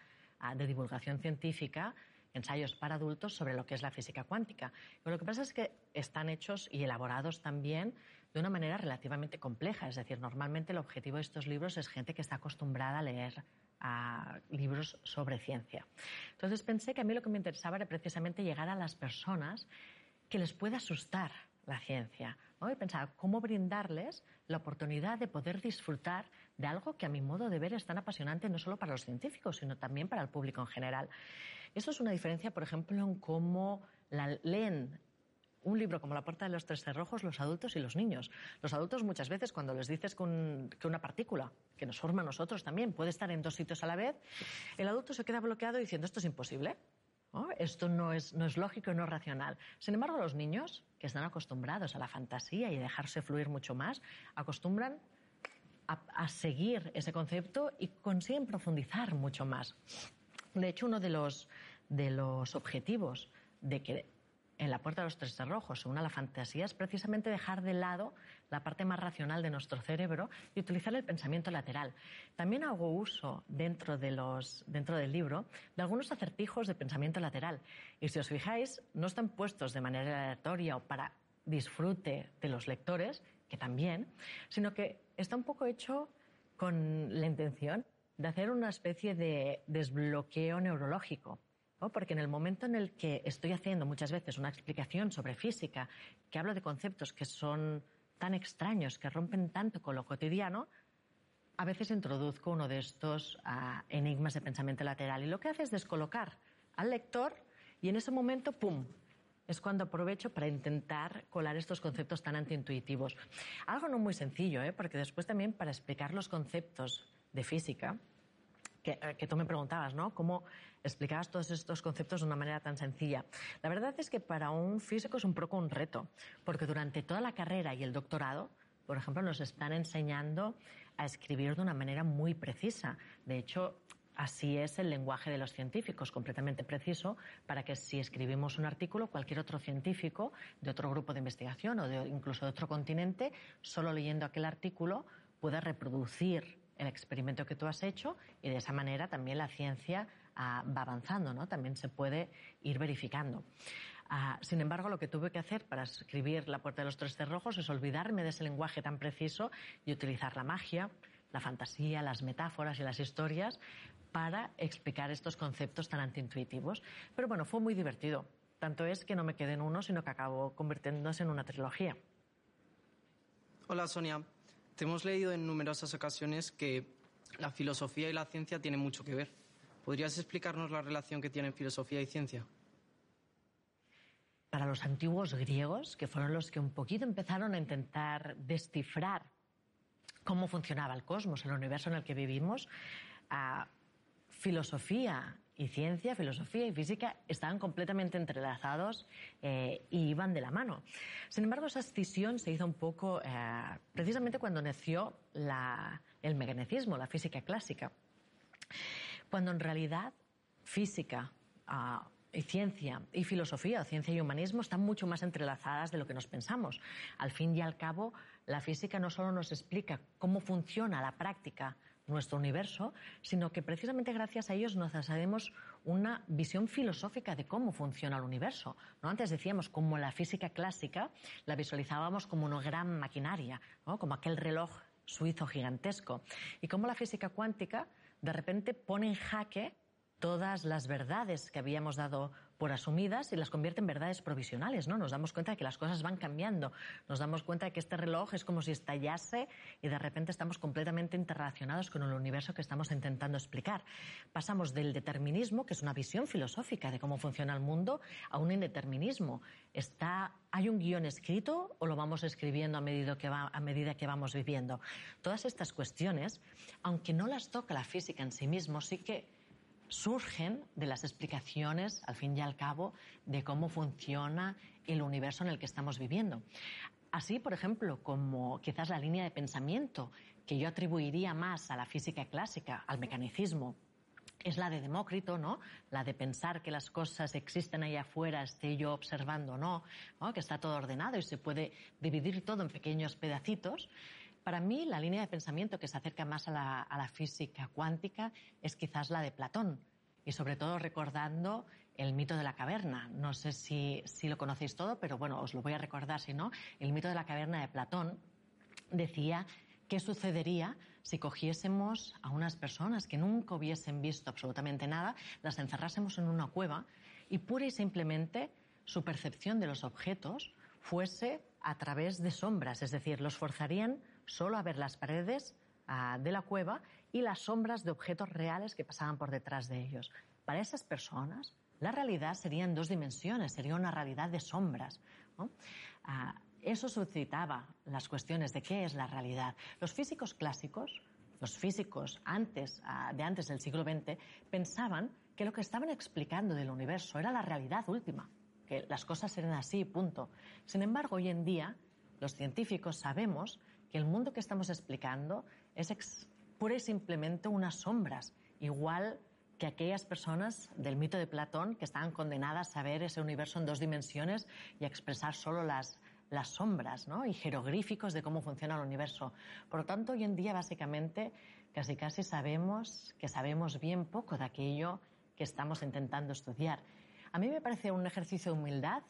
de divulgación científica, ensayos para adultos sobre lo que es la física cuántica. Pero lo que pasa es que están hechos y elaborados también de una manera relativamente compleja. Es decir, normalmente el objetivo de estos libros es gente que está acostumbrada a leer libros sobre ciencia. Entonces pensé que a mí lo que me interesaba era precisamente llegar a las personas que les pueda asustar la ciencia. ¿no? Y pensaba cómo brindarles la oportunidad de poder disfrutar de algo que a mi modo de ver es tan apasionante no solo para los científicos, sino también para el público en general. Eso es una diferencia, por ejemplo, en cómo la leen un libro como La puerta de los tres cerrojos los adultos y los niños. Los adultos muchas veces cuando les dices que, una partícula que nos forma a nosotros también puede estar en dos sitios a la vez, el adulto se queda bloqueado diciendo esto es imposible. Esto no es, no es lógico no es racional. Sin embargo, los niños, que están acostumbrados a la fantasía y a dejarse fluir mucho más, acostumbran a, seguir ese concepto y consiguen profundizar mucho más. De hecho, uno de los, de los objetivos de que en la puerta de los tres cerrojos una la fantasía es precisamente dejar de lado la parte más racional de nuestro cerebro y utilizar el pensamiento lateral. También hago uso dentro, dentro del libro de algunos acertijos de pensamiento lateral. Y si os fijáis, no están puestos de manera aleatoria o para disfrute de los lectores, que también, sino que está un poco hecho con la intención de hacer una especie de desbloqueo neurológico. Porque en el momento en el que estoy haciendo muchas veces una explicación sobre física, que hablo de conceptos que son tan extraños, que rompen tanto con lo cotidiano, a veces introduzco uno de estos ah, enigmas de pensamiento lateral y lo que hace es descolocar al lector y en ese momento, ¡pum!, es cuando aprovecho para intentar colar estos conceptos tan antiintuitivos. Algo no muy sencillo, ¿eh? porque después también para explicar los conceptos de física, que, eh, que, tú me preguntabas, ¿no? ¿Cómo explicabas todos estos conceptos de una manera tan sencilla? La verdad es que para un físico es un poco un reto, porque durante toda la carrera y el doctorado, por ejemplo, nos están enseñando a escribir de una manera muy precisa. De hecho, Así es el lenguaje de los científicos, completamente preciso, para que si escribimos un artículo, cualquier otro científico de otro grupo de investigación o incluso de otro continente, solo leyendo aquel artículo, pueda reproducir el experimento que tú has hecho y de esa manera también la ciencia ah, va avanzando, ¿no? También se puede ir verificando. Ah, sin embargo, lo que tuve que hacer para escribir La puerta de los tres cerrojos es olvidarme de ese lenguaje tan preciso y utilizar la magia, la fantasía, las metáforas y las historias para explicar estos conceptos tan antiintuitivos. Pero bueno, fue muy divertido. Tanto es que no me quedé en uno, sino que acabó convirtiéndose en una trilogía. Hola Sonia, hemos leído en numerosas ocasiones que la filosofía y la ciencia tienen mucho que ver. ¿Podrías explicarnos la relación que tienen filosofía y ciencia? para los antiguos griegos, que fueron los que un poquito empezaron a intentar descifrar cómo funcionaba el cosmos, el universo en el que vivimos, filosofía y ciencia, filosofía y física estaban completamente entrelazados eh, y iban de la mano. Sin embargo, esa escisión se hizo un poco eh, precisamente cuando nació el mecanicismo, la física clásica, cuando en realidad física, ah, y ciencia y filosofía, o ciencia y humanismo, están mucho más entrelazadas de lo que nos pensamos. Al fin y al cabo, la física no solo nos explica cómo funciona la práctica nuestro universo, sino que precisamente gracias a ellos nos hacemos una visión filosófica de cómo funciona el universo. ¿no? Antes decíamos como la física clásica la visualizábamos como una gran maquinaria, como aquel reloj suizo gigantesco, y como la física cuántica de repente pone en jaque todas las verdades que habíamos dado por asumidas y las convierte en verdades provisionales, ¿no? Nos damos cuenta de que las cosas van cambiando, nos damos cuenta de que este reloj es como si estallase y de repente estamos completamente interrelacionados con el universo que estamos intentando explicar. Pasamos del determinismo, que es una visión filosófica de cómo funciona el mundo, a un indeterminismo. Está, ¿Hay un guion escrito o lo vamos escribiendo a medida que, va, a medida que vamos viviendo? Todas estas cuestiones, aunque no las toca la física en sí mismo, sí que surgen de las explicaciones, al fin y al cabo, de cómo funciona el universo en el que estamos viviendo. Así, por ejemplo, como quizás la línea de pensamiento que yo atribuiría más a la física clásica, al mecanicismo, es la de Demócrito, ¿no? La de pensar que las cosas existen ahí afuera, esté yo observando o no, no, que está todo ordenado y se puede dividir todo en pequeños pedacitos. Para mí, la línea de pensamiento que se acerca más a la, física cuántica es quizás la de Platón, y sobre todo recordando el mito de la caverna. No sé si, lo conocéis todo, pero bueno, os lo voy a recordar si no. El mito de la caverna de Platón decía qué sucedería si cogiésemos a unas personas que nunca hubiesen visto absolutamente nada, las encerrásemos en una cueva y pura y simplemente su percepción de los objetos fuese a través de sombras, es decir, los forzarían solo a ver las paredes ah, de la cueva y las sombras de objetos reales que pasaban por detrás de ellos. Para esas personas, la realidad sería en dos dimensiones, sería una realidad de sombras. Ah, eso suscitaba las cuestiones de qué es la realidad. Los físicos clásicos, los físicos antes, ah, de antes del siglo XX, pensaban que lo que estaban explicando del universo era la realidad última, que las cosas eran así, punto. Sin embargo, hoy en día, los científicos sabemos que el mundo que estamos explicando es pura y simplemente unas sombras, igual que aquellas personas del mito de Platón que estaban condenadas a ver ese universo en dos dimensiones y a expresar solo las, las sombras ¿no? y jeroglíficos de cómo funciona el universo. Por lo tanto, hoy en día básicamente casi casi sabemos que sabemos bien poco de aquello que estamos intentando estudiar. A mí me parece un ejercicio de humildad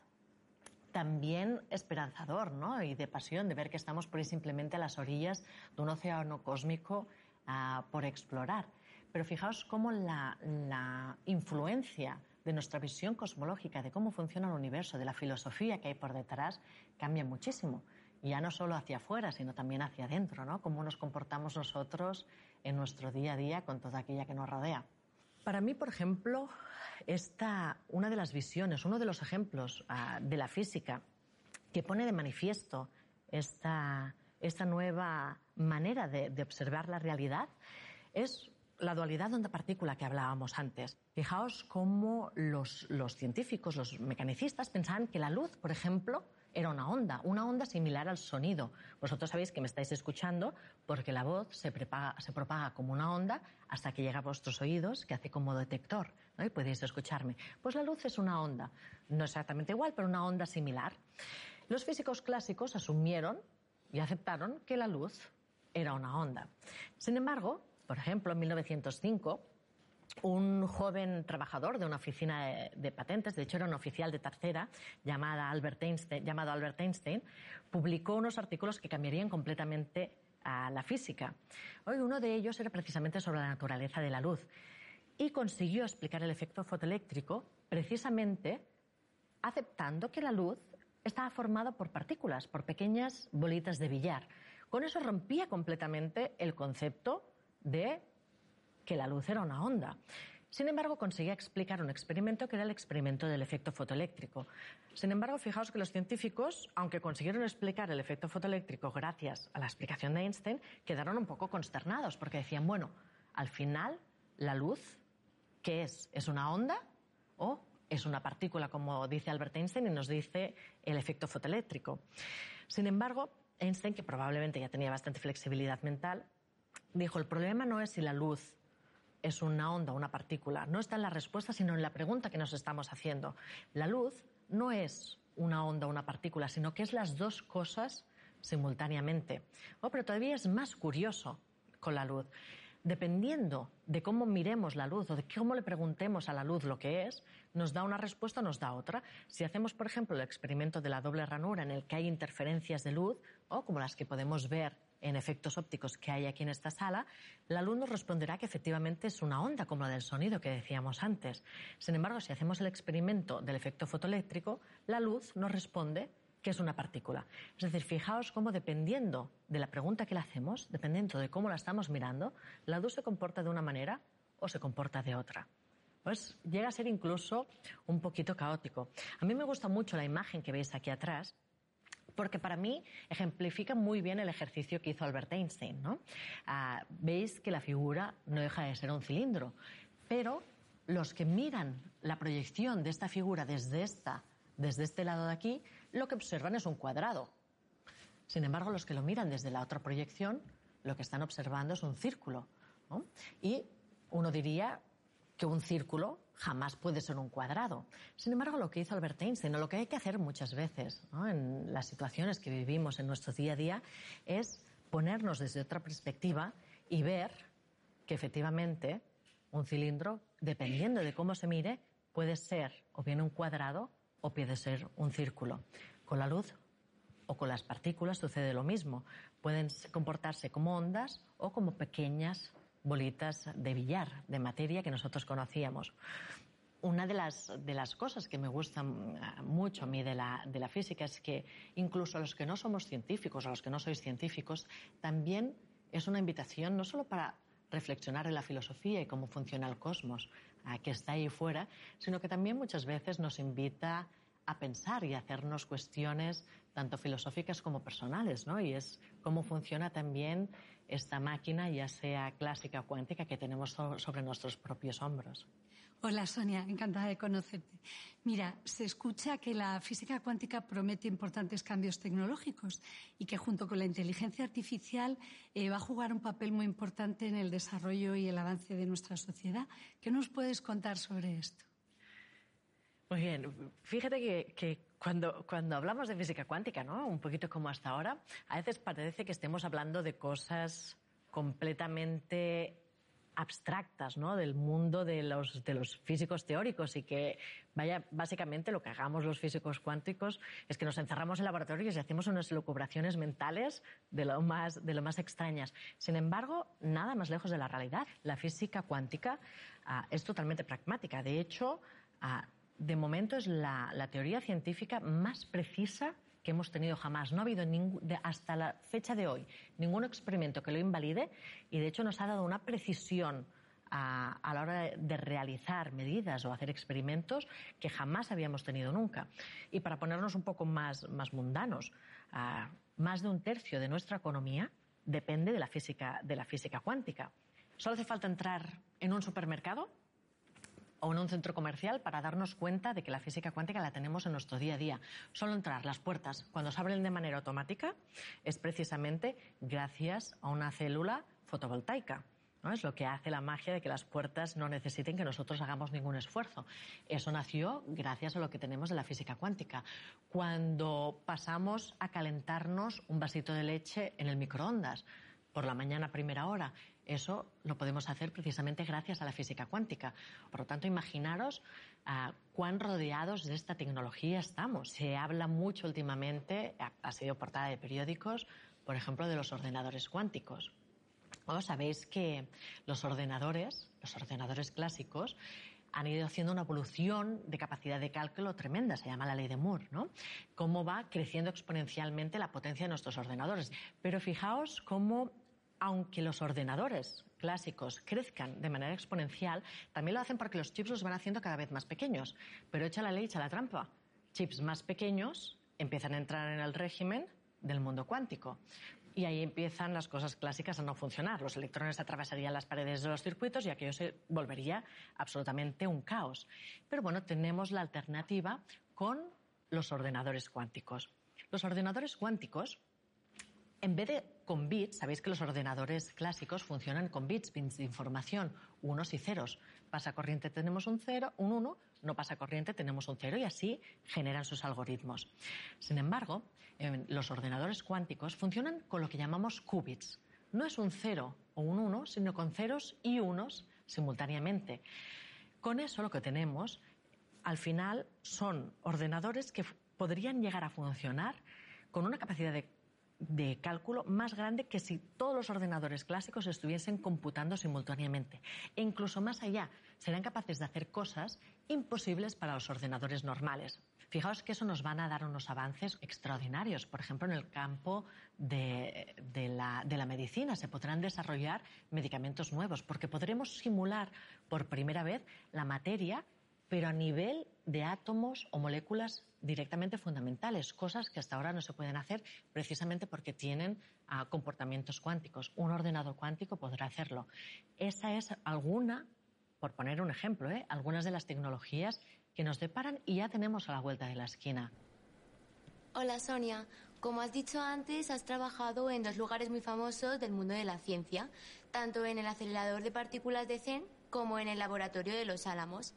también esperanzador ¿no? y de pasión de ver que estamos por ahí simplemente a las orillas de un océano cósmico ah, por explorar. Pero fijaos cómo la, la, influencia de nuestra visión cosmológica, de cómo funciona el universo, de la filosofía que hay por detrás, cambia muchísimo. Ya no solo hacia afuera, sino también hacia adentro, ¿no? Cómo nos comportamos nosotros en nuestro día a día con toda aquella que nos rodea. Para mí, por ejemplo, esta, una de las visiones, uno de los ejemplos ah, de la física que pone de manifiesto esta, esta nueva manera de, observar la realidad es la dualidad onda-partícula que hablábamos antes. Fijaos cómo los, los científicos, los mecanicistas pensaban que la luz, por ejemplo, era una onda, una onda similar al sonido. Vosotros sabéis que me estáis escuchando porque la voz se, propaga como una onda hasta que llega a vuestros oídos, que hace como detector, y podéis escucharme. Pues la luz es una onda, no exactamente igual, pero una onda similar. Los físicos clásicos asumieron y aceptaron que la luz era una onda. Sin embargo, por ejemplo, en 1905, un joven trabajador de una oficina de, patentes, de hecho era un oficial de tercera, llamada Albert Einstein, llamado Albert Einstein, publicó unos artículos que cambiarían completamente a la física. Hoy uno de ellos era precisamente sobre la naturaleza de la luz y consiguió explicar el efecto fotoeléctrico precisamente aceptando que la luz estaba formada por partículas, por pequeñas bolitas de billar. Con eso rompía completamente el concepto de que la luz era una onda. Sin embargo, conseguía explicar un experimento que era el experimento del efecto fotoeléctrico. Sin embargo, fijaos que los científicos, aunque consiguieron explicar el efecto fotoeléctrico gracias a la explicación de Einstein, quedaron un poco consternados porque decían, bueno, al final, la luz, ¿qué es? ¿Es una onda o es una partícula, como dice Albert Einstein y nos dice el efecto fotoeléctrico? Sin embargo, Einstein, que probablemente ya tenía bastante flexibilidad mental, dijo, el problema no es si la luz es una onda una partícula. No está en la respuesta, sino en la pregunta que nos estamos haciendo. La luz no es una onda una partícula, sino que es las dos cosas simultáneamente. Oh, pero todavía es más curioso con la luz. Dependiendo de cómo miremos la luz o de cómo le preguntemos a la luz lo que es, nos da una respuesta o nos da otra. Si hacemos, por ejemplo, el experimento de la doble ranura en el que hay interferencias de luz, o como las que podemos ver en efectos ópticos que hay aquí en esta sala, la luz nos responderá que efectivamente es una onda como la del sonido que decíamos antes. Sin embargo, si hacemos el experimento del efecto fotoeléctrico, la luz nos responde que es una partícula. Es decir, fijaos cómo dependiendo de la pregunta que le hacemos, dependiendo de cómo la estamos mirando, la luz se comporta de una manera o se comporta de otra. Pues llega a ser incluso un poquito caótico. A mí me gusta mucho la imagen que veis aquí atrás, porque para mí ejemplifica muy bien el ejercicio que hizo Albert Einstein. ¿no? Ah, veis que la figura no deja de ser un cilindro, pero los que miran la proyección de esta figura desde, esta, desde este lado de aquí, lo que observan es un cuadrado. Sin embargo, los que lo miran desde la otra proyección, lo que están observando es un círculo. Y uno diría que un círculo jamás puede ser un cuadrado. Sin embargo, lo que hizo Albert Einstein, o lo que hay que hacer muchas veces en las situaciones que vivimos en nuestro día a día, es ponernos desde otra perspectiva y ver que efectivamente un cilindro, dependiendo de cómo se mire, puede ser o bien un cuadrado o puede ser un círculo. Con la luz o con las partículas sucede lo mismo. Pueden comportarse como ondas o como pequeñas bolitas de billar, de materia que nosotros conocíamos. Una de las, de las cosas que me gustan eh, mucho a mí de la, de la física es que incluso los que no somos científicos o los que no sois científicos, también es una invitación no solo para reflexionar en la filosofía y cómo funciona el cosmos, que está ahí fuera, sino que también muchas veces nos invita a pensar y a hacernos cuestiones tanto filosóficas como personales, ¿no? Y es cómo funciona también esta máquina, ya sea clásica o cuántica, que tenemos sobre nuestros propios hombros. Hola Sonia, encantada de conocerte. Mira, se escucha que la física cuántica promete importantes cambios tecnológicos y que junto con la inteligencia artificial eh, va a jugar un papel muy importante en el desarrollo y el avance de nuestra sociedad. ¿Qué nos puedes contar sobre esto? Muy bien, fíjate que, cuando, cuando, hablamos de física cuántica, ¿no? Un poquito como hasta ahora, a veces parece que estemos hablando de cosas completamente abstractas, ¿no? Del mundo de los, de los físicos teóricos y que, vaya, básicamente lo que hagamos los físicos cuánticos es que nos encerramos en laboratorios y hacemos unas locubraciones mentales de lo más, de lo más extrañas. Sin embargo, nada más lejos de la realidad. La física cuántica ah, es totalmente pragmática. De hecho, ah, de momento es la, teoría científica más precisa que hemos tenido jamás. No ha habido hasta la fecha de hoy ningún experimento que lo invalide y de hecho nos ha dado una precisión a, la hora de, realizar medidas o hacer experimentos que jamás habíamos tenido nunca. Y para ponernos un poco más, mundanos, más de un tercio de nuestra economía depende de la física, de la física cuántica. Solo hace falta entrar en un supermercado o en un centro comercial para darnos cuenta de que la física cuántica la tenemos en nuestro día a día. Solo entrar las puertas cuando se abren de manera automática es precisamente gracias a una célula fotovoltaica. ¿no? Es lo que hace la magia de que las puertas no necesiten que nosotros hagamos ningún esfuerzo. Eso nació gracias a lo que tenemos de la física cuántica. Cuando pasamos a calentarnos un vasito de leche en el microondas por la mañana a primera hora eso lo podemos hacer precisamente gracias a la física cuántica. Por lo tanto, imaginaros ah, cuán rodeados de esta tecnología estamos. Se habla mucho últimamente, ha, sido portada de periódicos, por ejemplo, de los ordenadores cuánticos. sabéis que los ordenadores, los ordenadores clásicos, han ido haciendo una evolución de capacidad de cálculo tremenda, se llama la ley de Moore, ¿no? Cómo va creciendo exponencialmente la potencia de nuestros ordenadores. Pero fijaos cómo aunque los ordenadores clásicos crezcan de manera exponencial, también lo hacen porque los chips los van haciendo cada vez más pequeños. Pero echa la ley, echa la trampa. Chips más pequeños empiezan a entrar en el régimen del mundo cuántico. Y ahí empiezan las cosas clásicas a no funcionar. Los electrones atravesarían las paredes de los circuitos y aquello se volvería absolutamente un caos. Pero bueno, tenemos la alternativa con los ordenadores cuánticos. Los ordenadores cuánticos en vez de con bits, sabéis que los ordenadores clásicos funcionan con bits, bits de información, unos y ceros. Pasa corriente tenemos un cero, un uno, no pasa corriente tenemos un cero y así generan sus algoritmos. Sin embargo, los ordenadores cuánticos funcionan con lo que llamamos qubits. No es un cero o un uno, sino con ceros y unos simultáneamente. Con eso lo que tenemos, al final, son ordenadores que podrían llegar a funcionar con una capacidad de de cálculo más grande que si todos los ordenadores clásicos estuviesen computando simultáneamente. E incluso más allá, serán capaces de hacer cosas imposibles para los ordenadores normales. Fijaos que eso nos van a dar unos avances extraordinarios. Por ejemplo, en el campo de, la, de la medicina se podrán desarrollar medicamentos nuevos porque podremos simular por primera vez la materia pero a nivel de átomos o moléculas directamente fundamentales, cosas que hasta ahora no se pueden hacer precisamente porque tienen ah, comportamientos cuánticos. Un ordenador cuántico podrá hacerlo. Esa es alguna, por poner un ejemplo, ¿eh? algunas de las tecnologías que nos deparan y ya tenemos a la vuelta de la esquina. Hola Sonia, como has dicho antes, has trabajado en dos lugares muy famosos del mundo de la ciencia, tanto en el acelerador de partículas de CERN como en el laboratorio de los Álamos.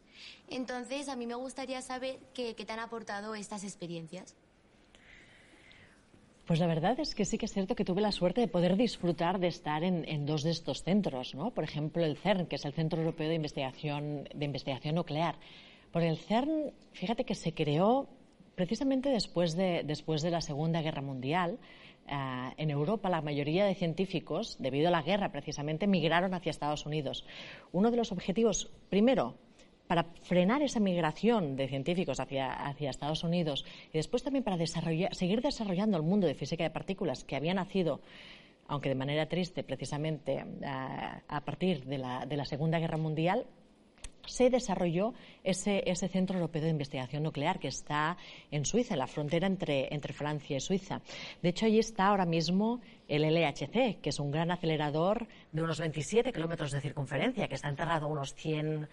Entonces, a mí me gustaría saber qué, te han aportado estas experiencias. Pues la verdad es que sí que es cierto que tuve la suerte de poder disfrutar de estar en, dos de estos centros, ¿no? Por ejemplo, el CERN, que es el Centro Europeo de Investigación, de Investigación Nuclear. Por el CERN, fíjate que se creó precisamente después de, después de la Segunda Guerra Mundial eh, en Europa la mayoría de científicos, debido a la guerra precisamente, migraron hacia Estados Unidos. Uno de los objetivos, primero, para frenar esa migración de científicos hacia, Estados Unidos y después también para seguir desarrollando el mundo de física de partículas que había nacido, aunque de manera triste, precisamente eh, a partir de la Segunda Guerra Mundial, se desarrolló ese, Centro Europeo de Investigación Nuclear que está en Suiza, en la frontera entre, Francia y Suiza. De hecho, allí está ahora mismo el LHC, que es un gran acelerador de unos 27 kilómetros de circunferencia, que está enterrado a unos 100,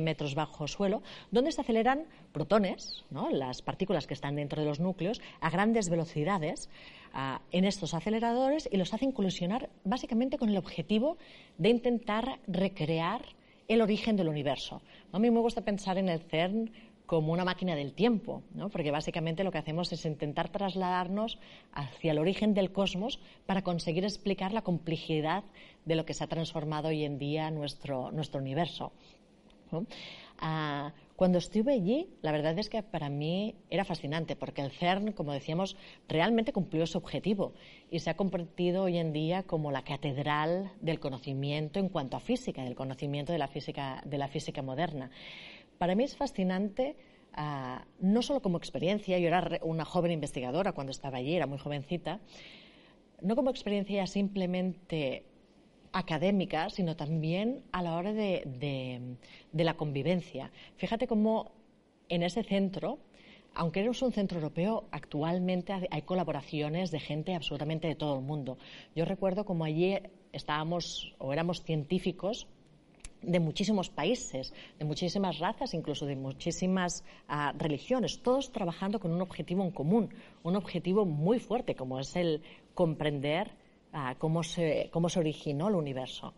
metros bajo suelo, donde se aceleran protones, las partículas que están dentro de los núcleos, a grandes velocidades ah, en estos aceleradores y los hacen colisionar básicamente con el objetivo de intentar recrear el origen del universo. A mí me gusta pensar en el CERN como una máquina del tiempo, porque básicamente lo que hacemos es intentar trasladarnos hacia el origen del cosmos para conseguir explicar la complejidad de lo que se ha transformado hoy en día nuestro, nuestro universo. Ah, cuando estuve allí, la verdad es que para mí era fascinante, porque el CERN, como decíamos, realmente cumplió su objetivo y se ha convertido hoy en día como la catedral del conocimiento en cuanto a física, del conocimiento de la física, de la física moderna. Para mí es fascinante. Ah, no solo como experiencia, yo era una joven investigadora cuando estaba allí, era muy jovencita, no como experiencia simplemente académica, sino también a la hora de, la convivencia. Fíjate cómo en ese centro, aunque es un centro europeo, actualmente hay colaboraciones de gente absolutamente de todo el mundo. Yo recuerdo como allí estábamos o éramos científicos de muchísimos países, de muchísimas razas, incluso de muchísimas ah, religiones, todos trabajando con un objetivo en común, un objetivo muy fuerte como es el comprender cómo, se, cómo se originó el universo.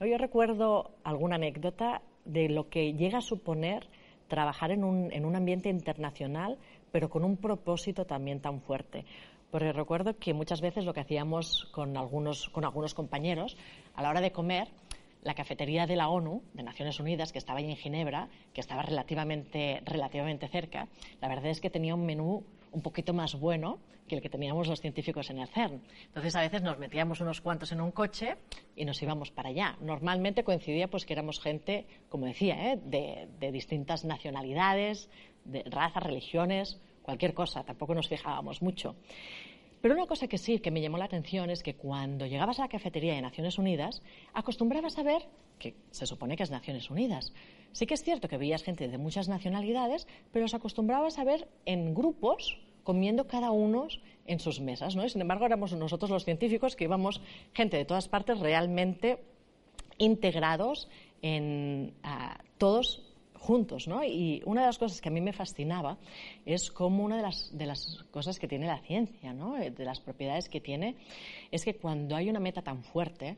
Yo recuerdo alguna anécdota de lo que llega a suponer trabajar en un, en un ambiente internacional, pero con un propósito también tan fuerte. Porque recuerdo que muchas veces lo que hacíamos con algunos, con algunos compañeros, a la hora de comer, la cafetería de la ONU, de Naciones Unidas, que estaba ahí en Ginebra, que estaba relativamente, relativamente cerca, la verdad es que tenía un menú un poquito más bueno que el que teníamos los científicos en el CERN. Entonces, a veces nos metíamos unos cuantos en un coche y nos íbamos para allá. Normalmente coincidía pues que éramos gente, como decía, ¿eh? de, distintas nacionalidades, de razas, religiones, cualquier cosa. Tampoco nos fijábamos mucho. Pero una cosa que sí, que me llamó la atención es que cuando llegabas a la cafetería de Naciones Unidas, acostumbrabas a ver, que se supone que es Naciones Unidas, sí que es cierto que veías gente de muchas nacionalidades, pero os acostumbrabas a ver en grupos comiendo cada uno en sus mesas, ¿no? sin embargo, éramos nosotros los científicos que íbamos gente de todas partes realmente integrados en todos juntos, ¿no? Y una de las cosas que a mí me fascinaba es cómo una de las, de las cosas que tiene la ciencia, ¿no? Eh, de las propiedades que tiene, es que cuando hay una meta tan fuerte,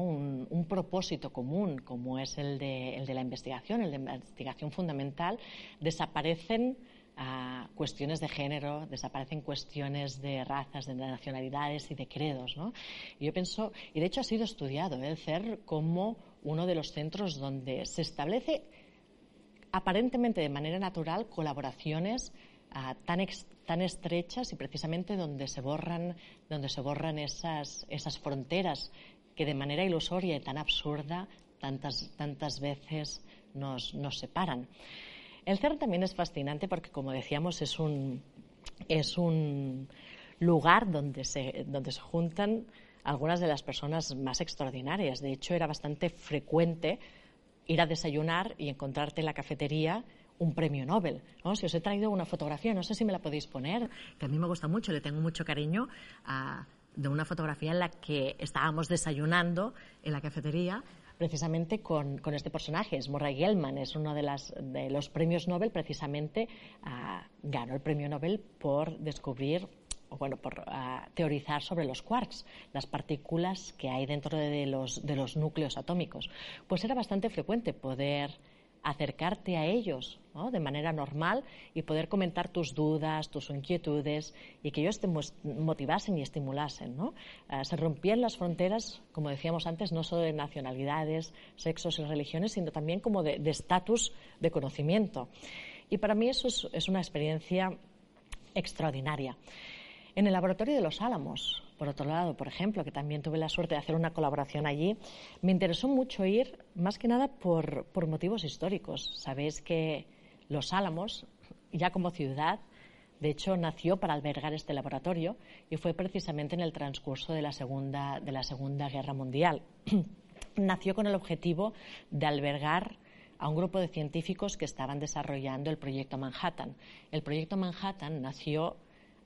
un, propósito común como es el de, el de la investigación, el de investigación fundamental, desaparecen ah, cuestiones de género, desaparecen cuestiones de razas, de nacionalidades y de credos. Y yo pienso, y de hecho ha sido estudiado ¿eh? el CER como uno de los centros donde se establece aparentemente de manera natural colaboraciones ah, tan, estrechas y precisamente donde se borran, esas fronteras que de manera ilusoria y tan absurda tantas, tantas veces nos, nos separan. El CERN también es fascinante porque, como decíamos, es un, es un lugar donde se, donde se juntan algunas de las personas más extraordinarias. De hecho, era bastante frecuente ir a desayunar y encontrarte en la cafetería un premio Nobel. Si os he traído una fotografía, no sé si me la podéis poner, que a mí me gusta mucho, le tengo mucho cariño de una fotografía en la que estábamos desayunando en la cafetería precisamente con, este personaje, es Murray Gell-Mann, es uno de, los premios Nobel, precisamente ganó el premio Nobel por descubrir bueno, por ah, teorizar sobre los quarks, las partículas que hay dentro de los, de los núcleos atómicos. Pues era bastante frecuente poder acercarte a ellos de manera normal y poder comentar tus dudas, tus inquietudes y que ellos te motivasen y estimulasen. ¿no? Ah, se rompían las fronteras, como decíamos antes, no solo de nacionalidades, sexos y religiones, sino también como de estatus de, conocimiento. Y para mí eso es una experiencia extraordinaria. En el laboratorio de los Álamos, por otro lado, por ejemplo, que también tuve la suerte de hacer una colaboración allí, me interesó mucho ir, más que nada por, motivos históricos. Sabéis que los Álamos, ya como ciudad, de hecho, nació para albergar este laboratorio y fue precisamente en el transcurso de la Segunda, de la segunda Guerra Mundial. nació con el objetivo de albergar a un grupo de científicos que estaban desarrollando el proyecto Manhattan. El proyecto Manhattan nació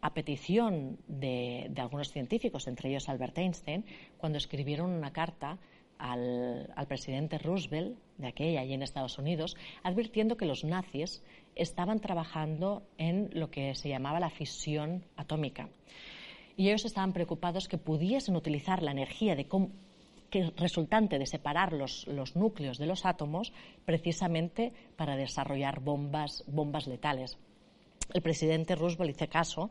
a petición de, algunos científicos, entre ellos Albert Einstein, cuando escribieron una carta al, presidente Roosevelt de aquella y en Estados Unidos, advirtiendo que los nazis estaban trabajando en lo que se llamaba la fisión atómica. Y ellos estaban preocupados que pudiesen utilizar la energía que resultante de separar los, los, núcleos de los átomos precisamente para desarrollar bombas, bombas letales. El presidente Roosevelt hizo caso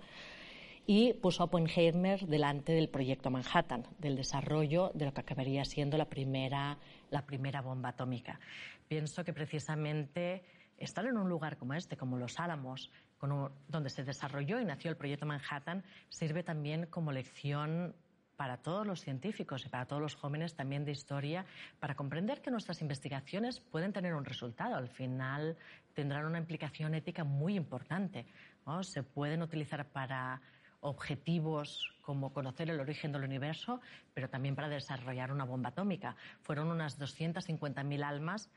y puso a Oppenheimer delante del proyecto Manhattan, del desarrollo de lo que acabaría siendo la primera, la primera bomba atómica. Pienso que precisamente estar en un lugar como este, como Los Álamos, donde se desarrolló y nació el proyecto Manhattan, sirve también como lección para todos los científicos y para todos los jóvenes también de historia, para comprender que nuestras investigaciones pueden tener un resultado. Al final tendrán una implicación ética muy importante. Se pueden utilizar para objetivos como conocer el origen del universo, pero también para desarrollar una bomba atómica. Fueron unas 250.000 almas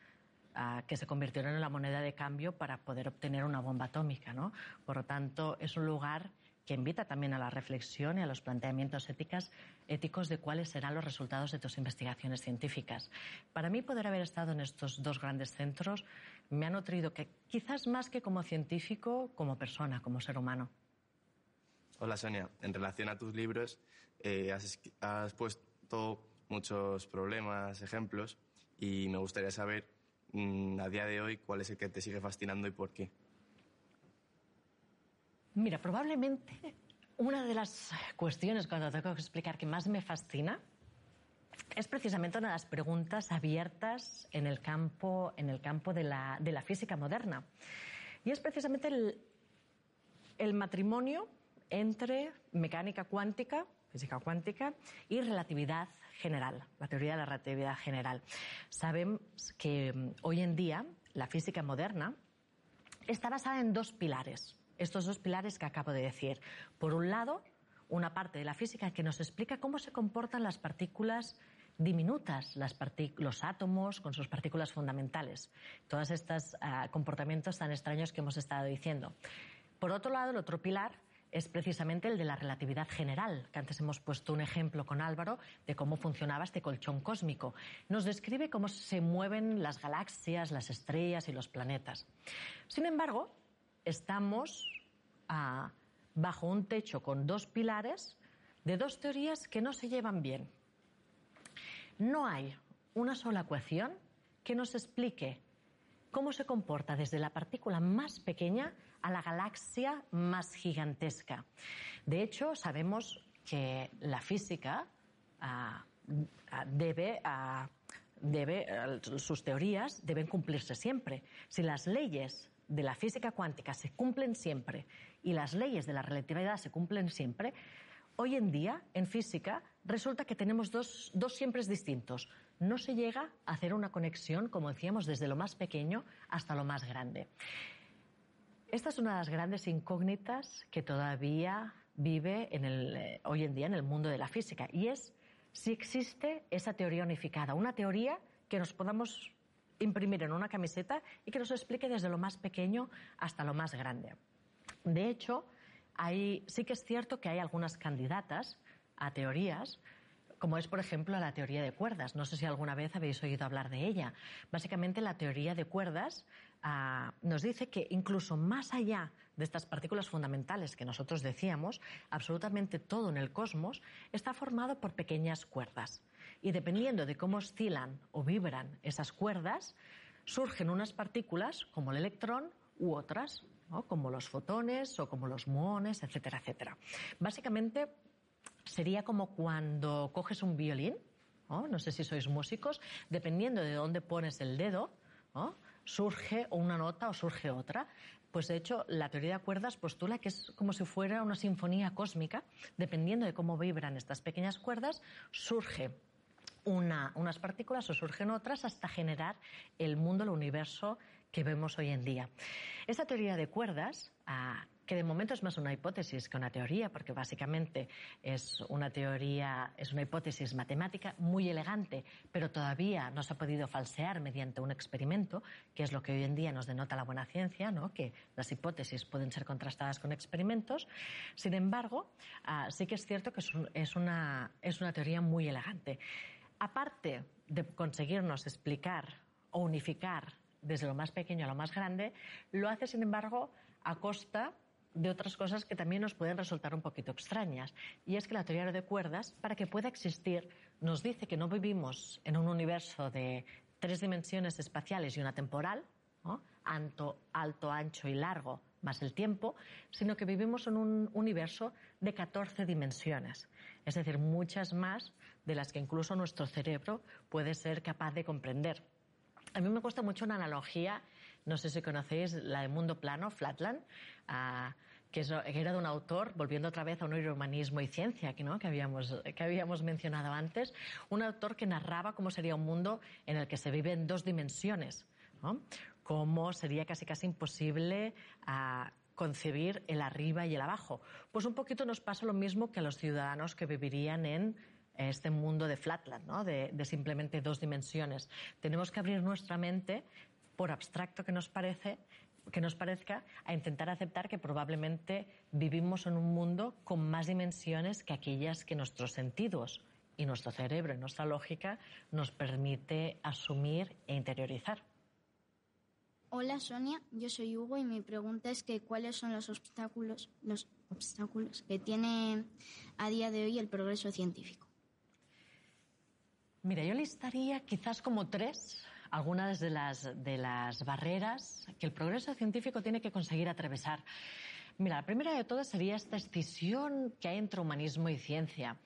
ah, que se convirtieron en la moneda de cambio para poder obtener una bomba atómica. ¿no? Por lo tanto, es un lugar que invita también a la reflexión y a los planteamientos éticas, éticos de cuáles serán los resultados de tus investigaciones científicas. Para mí, poder haber estado en estos dos grandes centros me ha nutrido que quizás más que como científico, como persona, como ser humano. Hola Sonia, en relación a tus libros, eh, has, has puesto muchos problemas, ejemplos, y me gustaría saber mm, a día de hoy cuál es el que te sigue fascinando y por qué. Mira, probablemente una de las cuestiones cuando tengo que explicar que más me fascina es precisamente una de las preguntas abiertas en el campo, en el campo de, la, de la física moderna. Y es precisamente el, el matrimonio entre mecánica cuántica, física cuántica, y relatividad general, la teoría de la relatividad general. Sabemos que mm, hoy en día la física moderna está basada en dos pilares estos dos pilares que acabo de decir. Por un lado, una parte de la física que nos explica cómo se comportan las partículas diminutas, los átomos con sus partículas fundamentales. Todos estos ah, comportamientos tan extraños que hemos estado diciendo. Por otro lado, el otro pilar es precisamente el de la relatividad general, que antes hemos puesto un ejemplo con Álvaro de cómo funcionaba este colchón cósmico. Nos describe cómo se mueven las galaxias, las estrellas y los planetas. Sin embargo, estamos ah, bajo un techo con dos pilares de dos teorías que no se llevan bien. No hay una sola ecuación que nos explique cómo se comporta desde la partícula más pequeña a la galaxia más gigantesca. De hecho, sabemos que la física ah, ah, debe, debe, sus teorías deben cumplirse siempre. Si las leyes de la física cuántica se cumplen siempre y las leyes de la relatividad se cumplen siempre, hoy en día en física resulta que tenemos dos, dos siempre distintos. No se llega a hacer una conexión, como decíamos, desde lo más pequeño hasta lo más grande. Esta es una de las grandes incógnitas que todavía vive en el, eh, hoy en día en el mundo de la física y es si existe esa teoría unificada, una teoría que nos podamos imprimir en una camiseta y que nos explique desde lo más pequeño hasta lo más grande. De hecho, hay, sí que es cierto que hay algunas candidatas a teorías como es, por ejemplo, la teoría de cuerdas. No sé si alguna vez habéis oído hablar de ella. Básicamente, la teoría de cuerdas ah, nos dice que incluso más allá de estas partículas fundamentales que nosotros decíamos, absolutamente todo en el cosmos está formado por pequeñas cuerdas. Y dependiendo de cómo oscilan o vibran esas cuerdas, surgen unas partículas como el electrón u otras, como los fotones o como los muones, etcétera, etcétera. Básicamente, sería como cuando coges un violín, ¿no? sé si sois músicos, dependiendo de dónde pones el dedo, surge una nota o surge otra. Pues de hecho, la teoría de cuerdas postula que es como si fuera una sinfonía cósmica, dependiendo de cómo vibran estas pequeñas cuerdas, surge unas partículas o surgen otras hasta generar el mundo, el universo que vemos hoy en día. Esta teoría de cuerdas ah, que de momento es más una hipótesis que una teoría, porque básicamente es una teoría, es una hipótesis matemática muy elegante, pero todavía no se ha podido falsear mediante un experimento, que es lo que hoy en día nos denota la buena ciencia, ¿no? que las hipótesis pueden ser contrastadas con experimentos. Sin embargo, ah, sí que es cierto que es, una, es una teoría muy elegante. Aparte de conseguirnos explicar o unificar desde lo más pequeño a lo más grande, lo hace, sin embargo, a costa de otras cosas que también nos pueden resultar un poquito extrañas. Y es que la teoría de cuerdas, para que pueda existir, nos dice que no vivimos en un universo de tres dimensiones espaciales y una temporal, alto, alto, ancho y largo, más el tiempo, sino que vivimos en un universo de 14 dimensiones, es decir, muchas más de las que incluso nuestro cerebro puede ser capaz de comprender. A mí me cuesta mucho una analogía, no sé si conocéis la de Mundo Plano, Flatland, ah, que, era de un autor, volviendo otra vez a un humanismo y ciencia que, ¿no? que, habíamos, que habíamos mencionado antes, un autor que narraba cómo sería un mundo en el que se vive en dos dimensiones, ¿no? Cómo sería casi casi imposible ah, concebir el arriba y el abajo. Pues un poquito nos pasa lo mismo que a los ciudadanos que vivirían en este mundo de Flatland, ¿no? de, de simplemente dos dimensiones. Tenemos que abrir nuestra mente, por abstracto que nos parece, que nos parezca, a intentar aceptar que probablemente vivimos en un mundo con más dimensiones que aquellas que nuestros sentidos y nuestro cerebro y nuestra lógica nos permite asumir e interiorizar. Hola Sonia, yo soy Hugo y mi pregunta es que cuáles son los obstáculos, los obstáculos que tiene a día de hoy el progreso científico. Mira, yo listaría quizás como tres algunas de las, de las barreras que el progreso científico tiene que conseguir atravesar. Mira, la primera de todas sería esta escisión que hay entre humanismo y ciencia.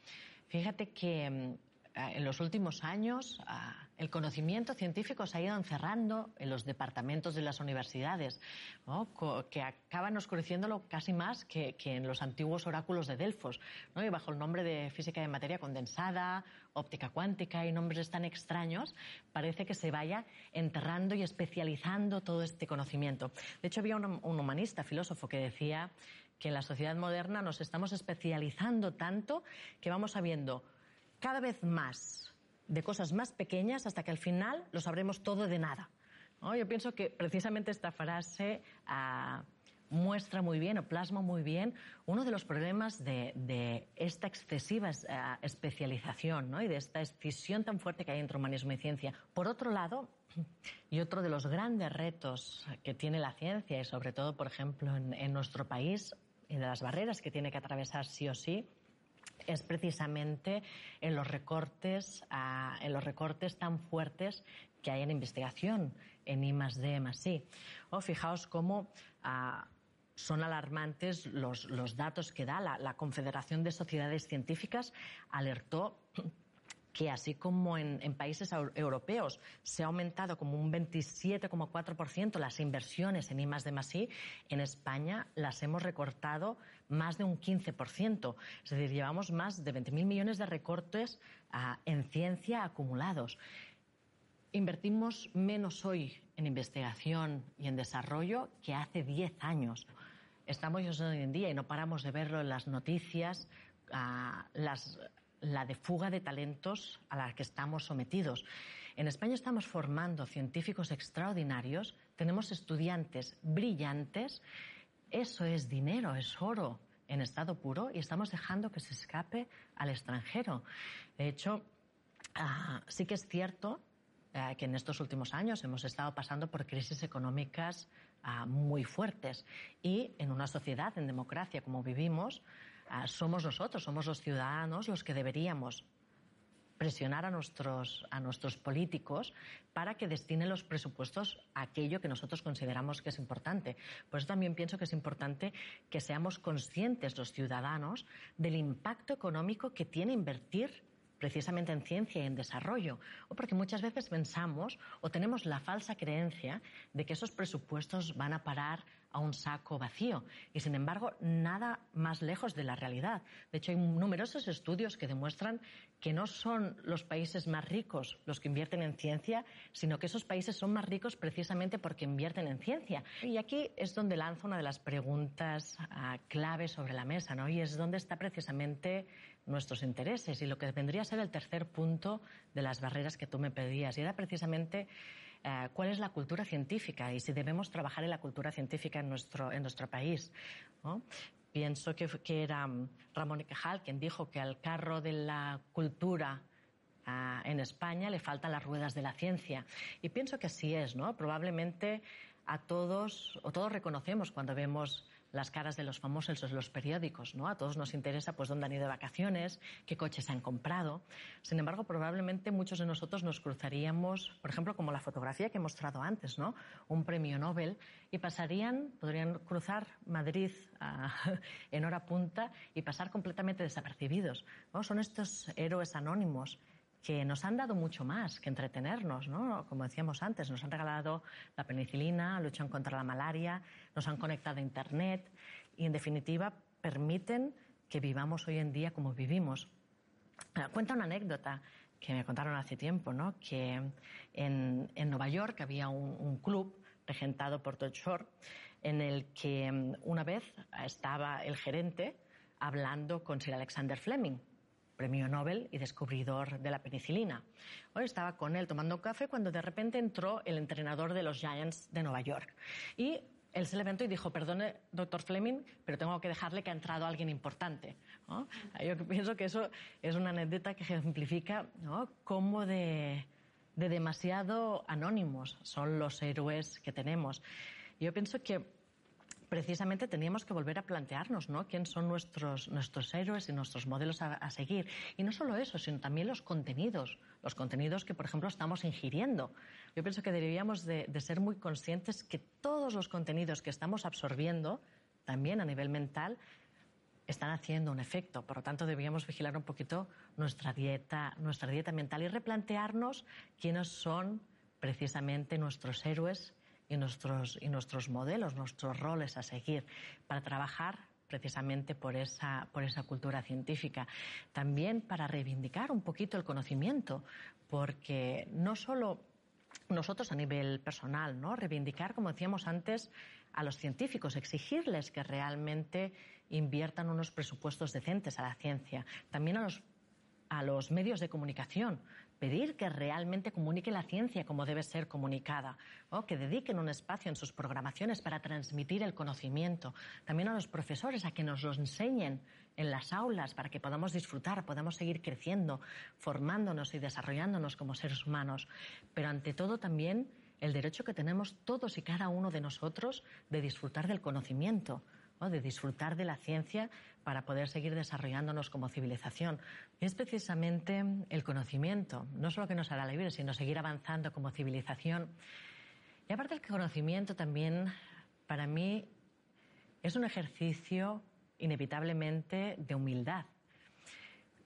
Fíjate que mm, en los últimos años ah, el conocimiento científico se ha ido encerrando en los departamentos de las universidades, que acaban oscureciéndolo casi más que, en los antiguos oráculos de Delfos, y bajo el nombre de física de materia condensada, óptica cuántica y nombres tan extraños, parece que se vaya enterrando y especializando todo este conocimiento. De hecho, había un, un humanista, filósofo, que decía que en la sociedad moderna nos estamos especializando tanto que vamos sabiendo cada vez más de cosas más pequeñas hasta que al final lo sabremos todo de nada. Yo pienso que precisamente esta frase ah, muestra muy bien o plasma muy bien uno de los problemas de, esta excesiva ah, especialización y de esta escisión tan fuerte que hay entre humanismo y ciencia. Por otro lado, y otro de los grandes retos que tiene la ciencia, y sobre todo, por ejemplo, en, nuestro país, y de las barreras que tiene que atravesar sí o sí, es precisamente en los recortes, en los recortes tan fuertes que hay en investigación, en I más D I. O fijaos cómo ah, son alarmantes los, datos que da la Confederación de Sociedades Científicas, alertó que así como en, países europeos se ha aumentado como un 27,4% las inversiones en I de más I, en España las hemos recortado más de un 15%. Es decir, llevamos más de 20.000 millones de recortes en ciencia acumulados. Invertimos menos hoy en investigación y en desarrollo que hace 10 años. Estamos hoy en día y no paramos de verlo en las noticias, las la de fuga de talentos a la que estamos sometidos. En España estamos formando científicos extraordinarios, tenemos estudiantes brillantes, eso es dinero, es oro en estado puro y estamos dejando que se escape al extranjero. De hecho, ah, sí que es cierto eh, que en estos últimos años hemos estado pasando por crisis económicas ah, muy fuertes y en una sociedad, en democracia como vivimos, Ah, somos nosotros, somos los ciudadanos los que deberíamos presionar a nuestros, a nuestros políticos para que destinen los presupuestos a aquello que nosotros consideramos que es importante. Por eso también pienso que es importante que seamos conscientes los ciudadanos del impacto económico que tiene invertir precisamente en ciencia y en desarrollo, o porque muchas veces pensamos o tenemos la falsa creencia de que esos presupuestos van a parar a un saco vacío. Y sin embargo, nada más lejos de la realidad. De hecho, hay numerosos estudios que demuestran que no son los países más ricos los que invierten en ciencia, sino que esos países son más ricos precisamente porque invierten en ciencia. Y aquí es donde lanzo una de las preguntas uh, clave sobre la mesa, ¿no? Y es donde está precisamente nuestros intereses y lo que vendría a ser el tercer punto de las barreras que tú me pedías. Y era precisamente eh, cuál es la cultura científica y si debemos trabajar en la cultura científica en nuestro, en nuestro país. Pienso que, que, era mm, Ramón Cajal quien dijo que al carro de la cultura ah, en España le faltan las ruedas de la ciencia. Y pienso que así es, ¿no? Probablemente a todos, o todos reconocemos cuando vemos las caras de los famosos en los periódicos, ¿no? A todos nos interesa pues dónde han ido de vacaciones, qué coches han comprado. Sin embargo, probablemente muchos de nosotros nos cruzaríamos, por ejemplo, como la fotografía que he mostrado antes, ¿no? Un premio Nobel y pasarían, podrían cruzar Madrid ah, en hora punta y pasar completamente desapercibidos. ¿no? Son estos héroes anónimos que nos han dado mucho más que entretenernos, ¿no? Como decíamos antes, nos han regalado la penicilina, luchan contra la malaria, nos han conectado a Internet y, en definitiva, permiten que vivamos hoy en día como vivimos. Ah, cuenta una anécdota que me contaron hace tiempo, ¿no? Que en, Nueva York había un, un, club regentado por Todd Shore en el que mm, una vez estaba el gerente hablando con Sir Alexander Fleming, premio Nobel y descubridor de la penicilina. Hoy estaba con él tomando café cuando de repente entró el entrenador de los Giants de Nueva York. Y él se levantó y dijo, perdone, doctor Fleming, pero tengo que dejarle que ha entrado alguien importante. Yo pienso que eso es una anécdota que ejemplifica cómo de, de demasiado anónimos son los héroes que tenemos. Yo pienso que precisamente teníamos que volver a plantearnos, ¿no? ¿Quién son nuestros, nuestros héroes y nuestros modelos a, seguir? Y no solo eso, sino también los contenidos, los contenidos que, por ejemplo, estamos ingiriendo. Yo pienso que deberíamos de, ser muy conscientes que todos los contenidos que estamos absorbiendo, también a nivel mental, están haciendo un efecto. Por lo tanto, deberíamos vigilar un poquito nuestra dieta, nuestra dieta mental y replantearnos quiénes son precisamente nuestros héroes y nuestros, y nuestros modelos, nuestros roles a seguir para trabajar precisamente por esa, por esa cultura científica. También para reivindicar un poquito el conocimiento, porque no solo nosotros a nivel personal, ¿no? Reivindicar, como decíamos antes, a los científicos, exigirles que realmente inviertan unos presupuestos decentes a la ciencia. También a los, a los medios de comunicación, pedir que realmente comunique la ciencia como debe ser comunicada, o que dediquen un espacio en sus programaciones para transmitir el conocimiento. También a los profesores a que nos lo enseñen en las aulas para que podamos disfrutar, podamos seguir creciendo, formándonos y desarrollándonos como seres humanos. Pero ante todo también el derecho que tenemos todos y cada uno de nosotros de disfrutar del conocimiento, de disfrutar de la ciencia para poder seguir desarrollándonos como civilización. Y es precisamente el conocimiento, no solo que nos hará libre, sino seguir avanzando como civilización. Y aparte el conocimiento también, para mí, es un ejercicio inevitablemente de humildad.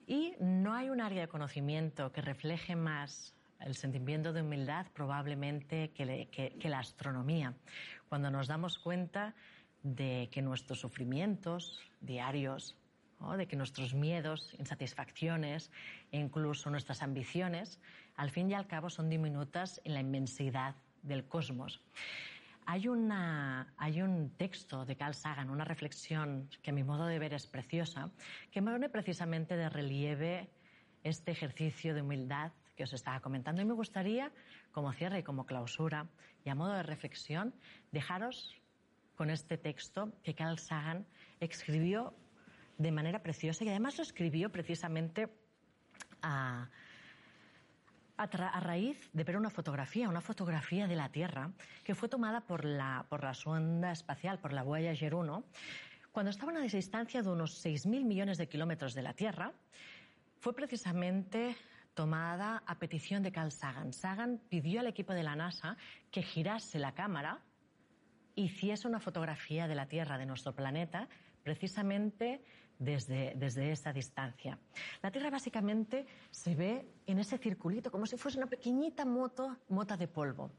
Y no hay un área de conocimiento que refleje más el sentimiento de humildad probablemente que, la astronomía. Cuando nos damos cuenta de que nuestros sufrimientos diarios, de que nuestros miedos, insatisfacciones e incluso nuestras ambiciones, al fin y al cabo son diminutas en la inmensidad del cosmos. Hay, una, hay un texto de Carl Sagan, una reflexión que a mi modo de ver es preciosa, que pone precisamente de relieve este ejercicio de humildad que os estaba comentando. Y me gustaría, como cierre y como clausura, y a modo de reflexión, dejaros con este texto que Carl Sagan escribió de manera preciosa y además lo escribió precisamente a, a, raíz de ver una fotografía, una fotografía de la Tierra que fue tomada por la, por la sonda espacial, por la Voyager 1, cuando estaba a una distancia de unos 6.000 millones de kilómetros de la Tierra. Fue precisamente tomada a petición de Carl Sagan. Sagan pidió al equipo de la NASA que girase la cámara hiciese una fotografía de la Tierra, de nuestro planeta, precisamente desde, desde esa distancia. La Tierra básicamente se ve en ese circulito, como si fuese una pequeñita moto, mota de polvo.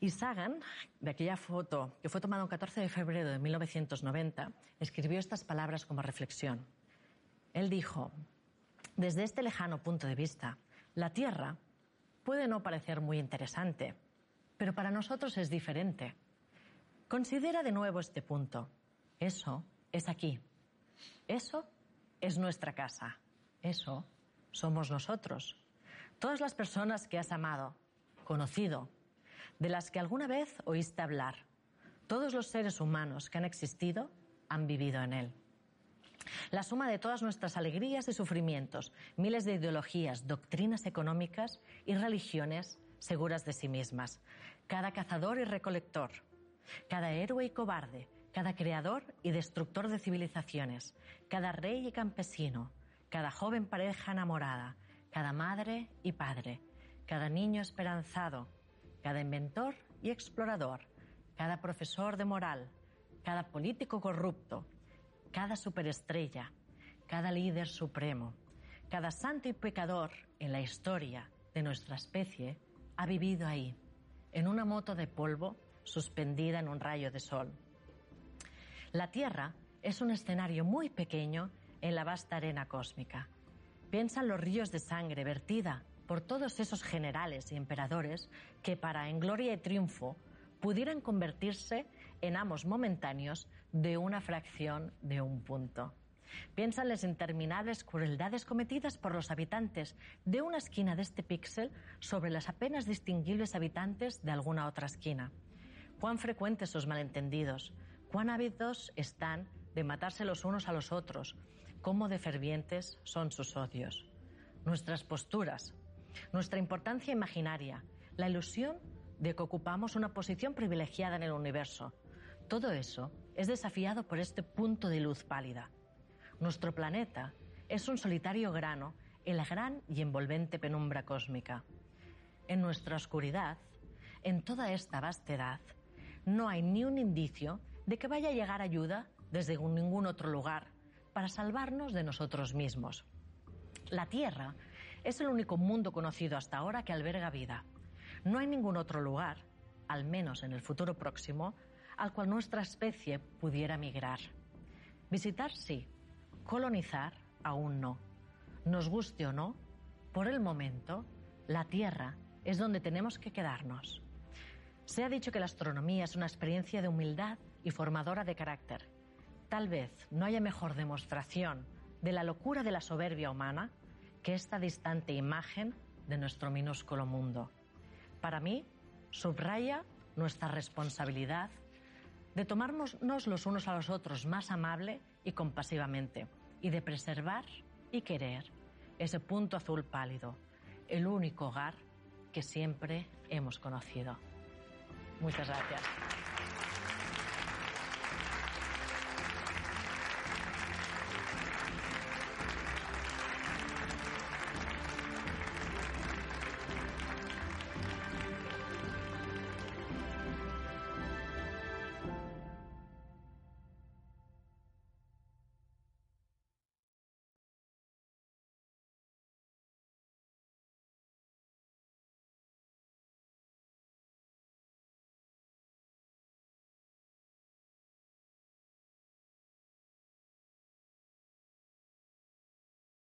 Y Sagan, de aquella foto que fue tomada el 14 de febrero de 1990, escribió estas palabras como reflexión. Él dijo, desde este lejano punto de vista, la Tierra puede no parecer muy interesante, pero para nosotros es diferente. Considera de nuevo este punto. Eso es aquí. Eso es nuestra casa. Eso somos nosotros. Todas las personas que has amado, conocido, de las que alguna vez oíste hablar. Todos los seres humanos que han existido han vivido en él. La suma de todas nuestras alegrías y sufrimientos, miles de ideologías, doctrinas económicas y religiones seguras de sí mismas. Cada cazador y recolector, cada héroe y cobarde, cada creador y destructor de civilizaciones, cada rey y campesino, cada joven pareja enamorada, cada madre y padre, cada niño esperanzado, cada inventor y explorador, cada profesor de moral, cada político corrupto, cada superestrella, cada líder supremo, cada santo y pecador en la historia de nuestra especie ha vivido ahí, en una moto de polvo suspendida en un rayo de sol. La Tierra es un escenario muy pequeño en la vasta arena cósmica. Piensa en los ríos de sangre vertida por todos esos generales y emperadores que para en gloria y triunfo pudieran convertirse en amos momentáneos de una fracción de un punto. Piensa en las interminables crueldades cometidas por los habitantes de una esquina de este píxel sobre las apenas distinguibles habitantes de alguna otra esquina cuán frecuentes sus malentendidos, cuán ávidos están de matarse los unos a los otros, cómo de fervientes son sus odios. Nuestras posturas, nuestra importancia imaginaria, la ilusión de que ocupamos una posición privilegiada en el universo, todo eso es desafiado por este punto de luz pálida. Nuestro planeta es un solitario grano en la gran y envolvente penumbra cósmica. En nuestra oscuridad, en toda esta vastedad, no hay ni un indicio de que vaya a llegar ayuda desde ningún otro lugar para salvarnos de nosotros mismos. La Tierra es el único mundo conocido hasta ahora que alberga vida. No hay ningún otro lugar, al menos en el futuro próximo, al cual nuestra especie pudiera migrar. Visitar sí, colonizar aún no. Nos guste o no, por el momento, la Tierra es donde tenemos que quedarnos. Se ha dicho que la astronomía es una experiencia de humildad y formadora de carácter. Tal vez no haya mejor demostración de la locura de la soberbia humana que esta distante imagen de nuestro minúsculo mundo. Para mí, subraya nuestra responsabilidad de tomarnos los unos a los otros más amable y compasivamente y de preservar y querer ese punto azul pálido, el único hogar que siempre hemos conocido. Muchas gracias.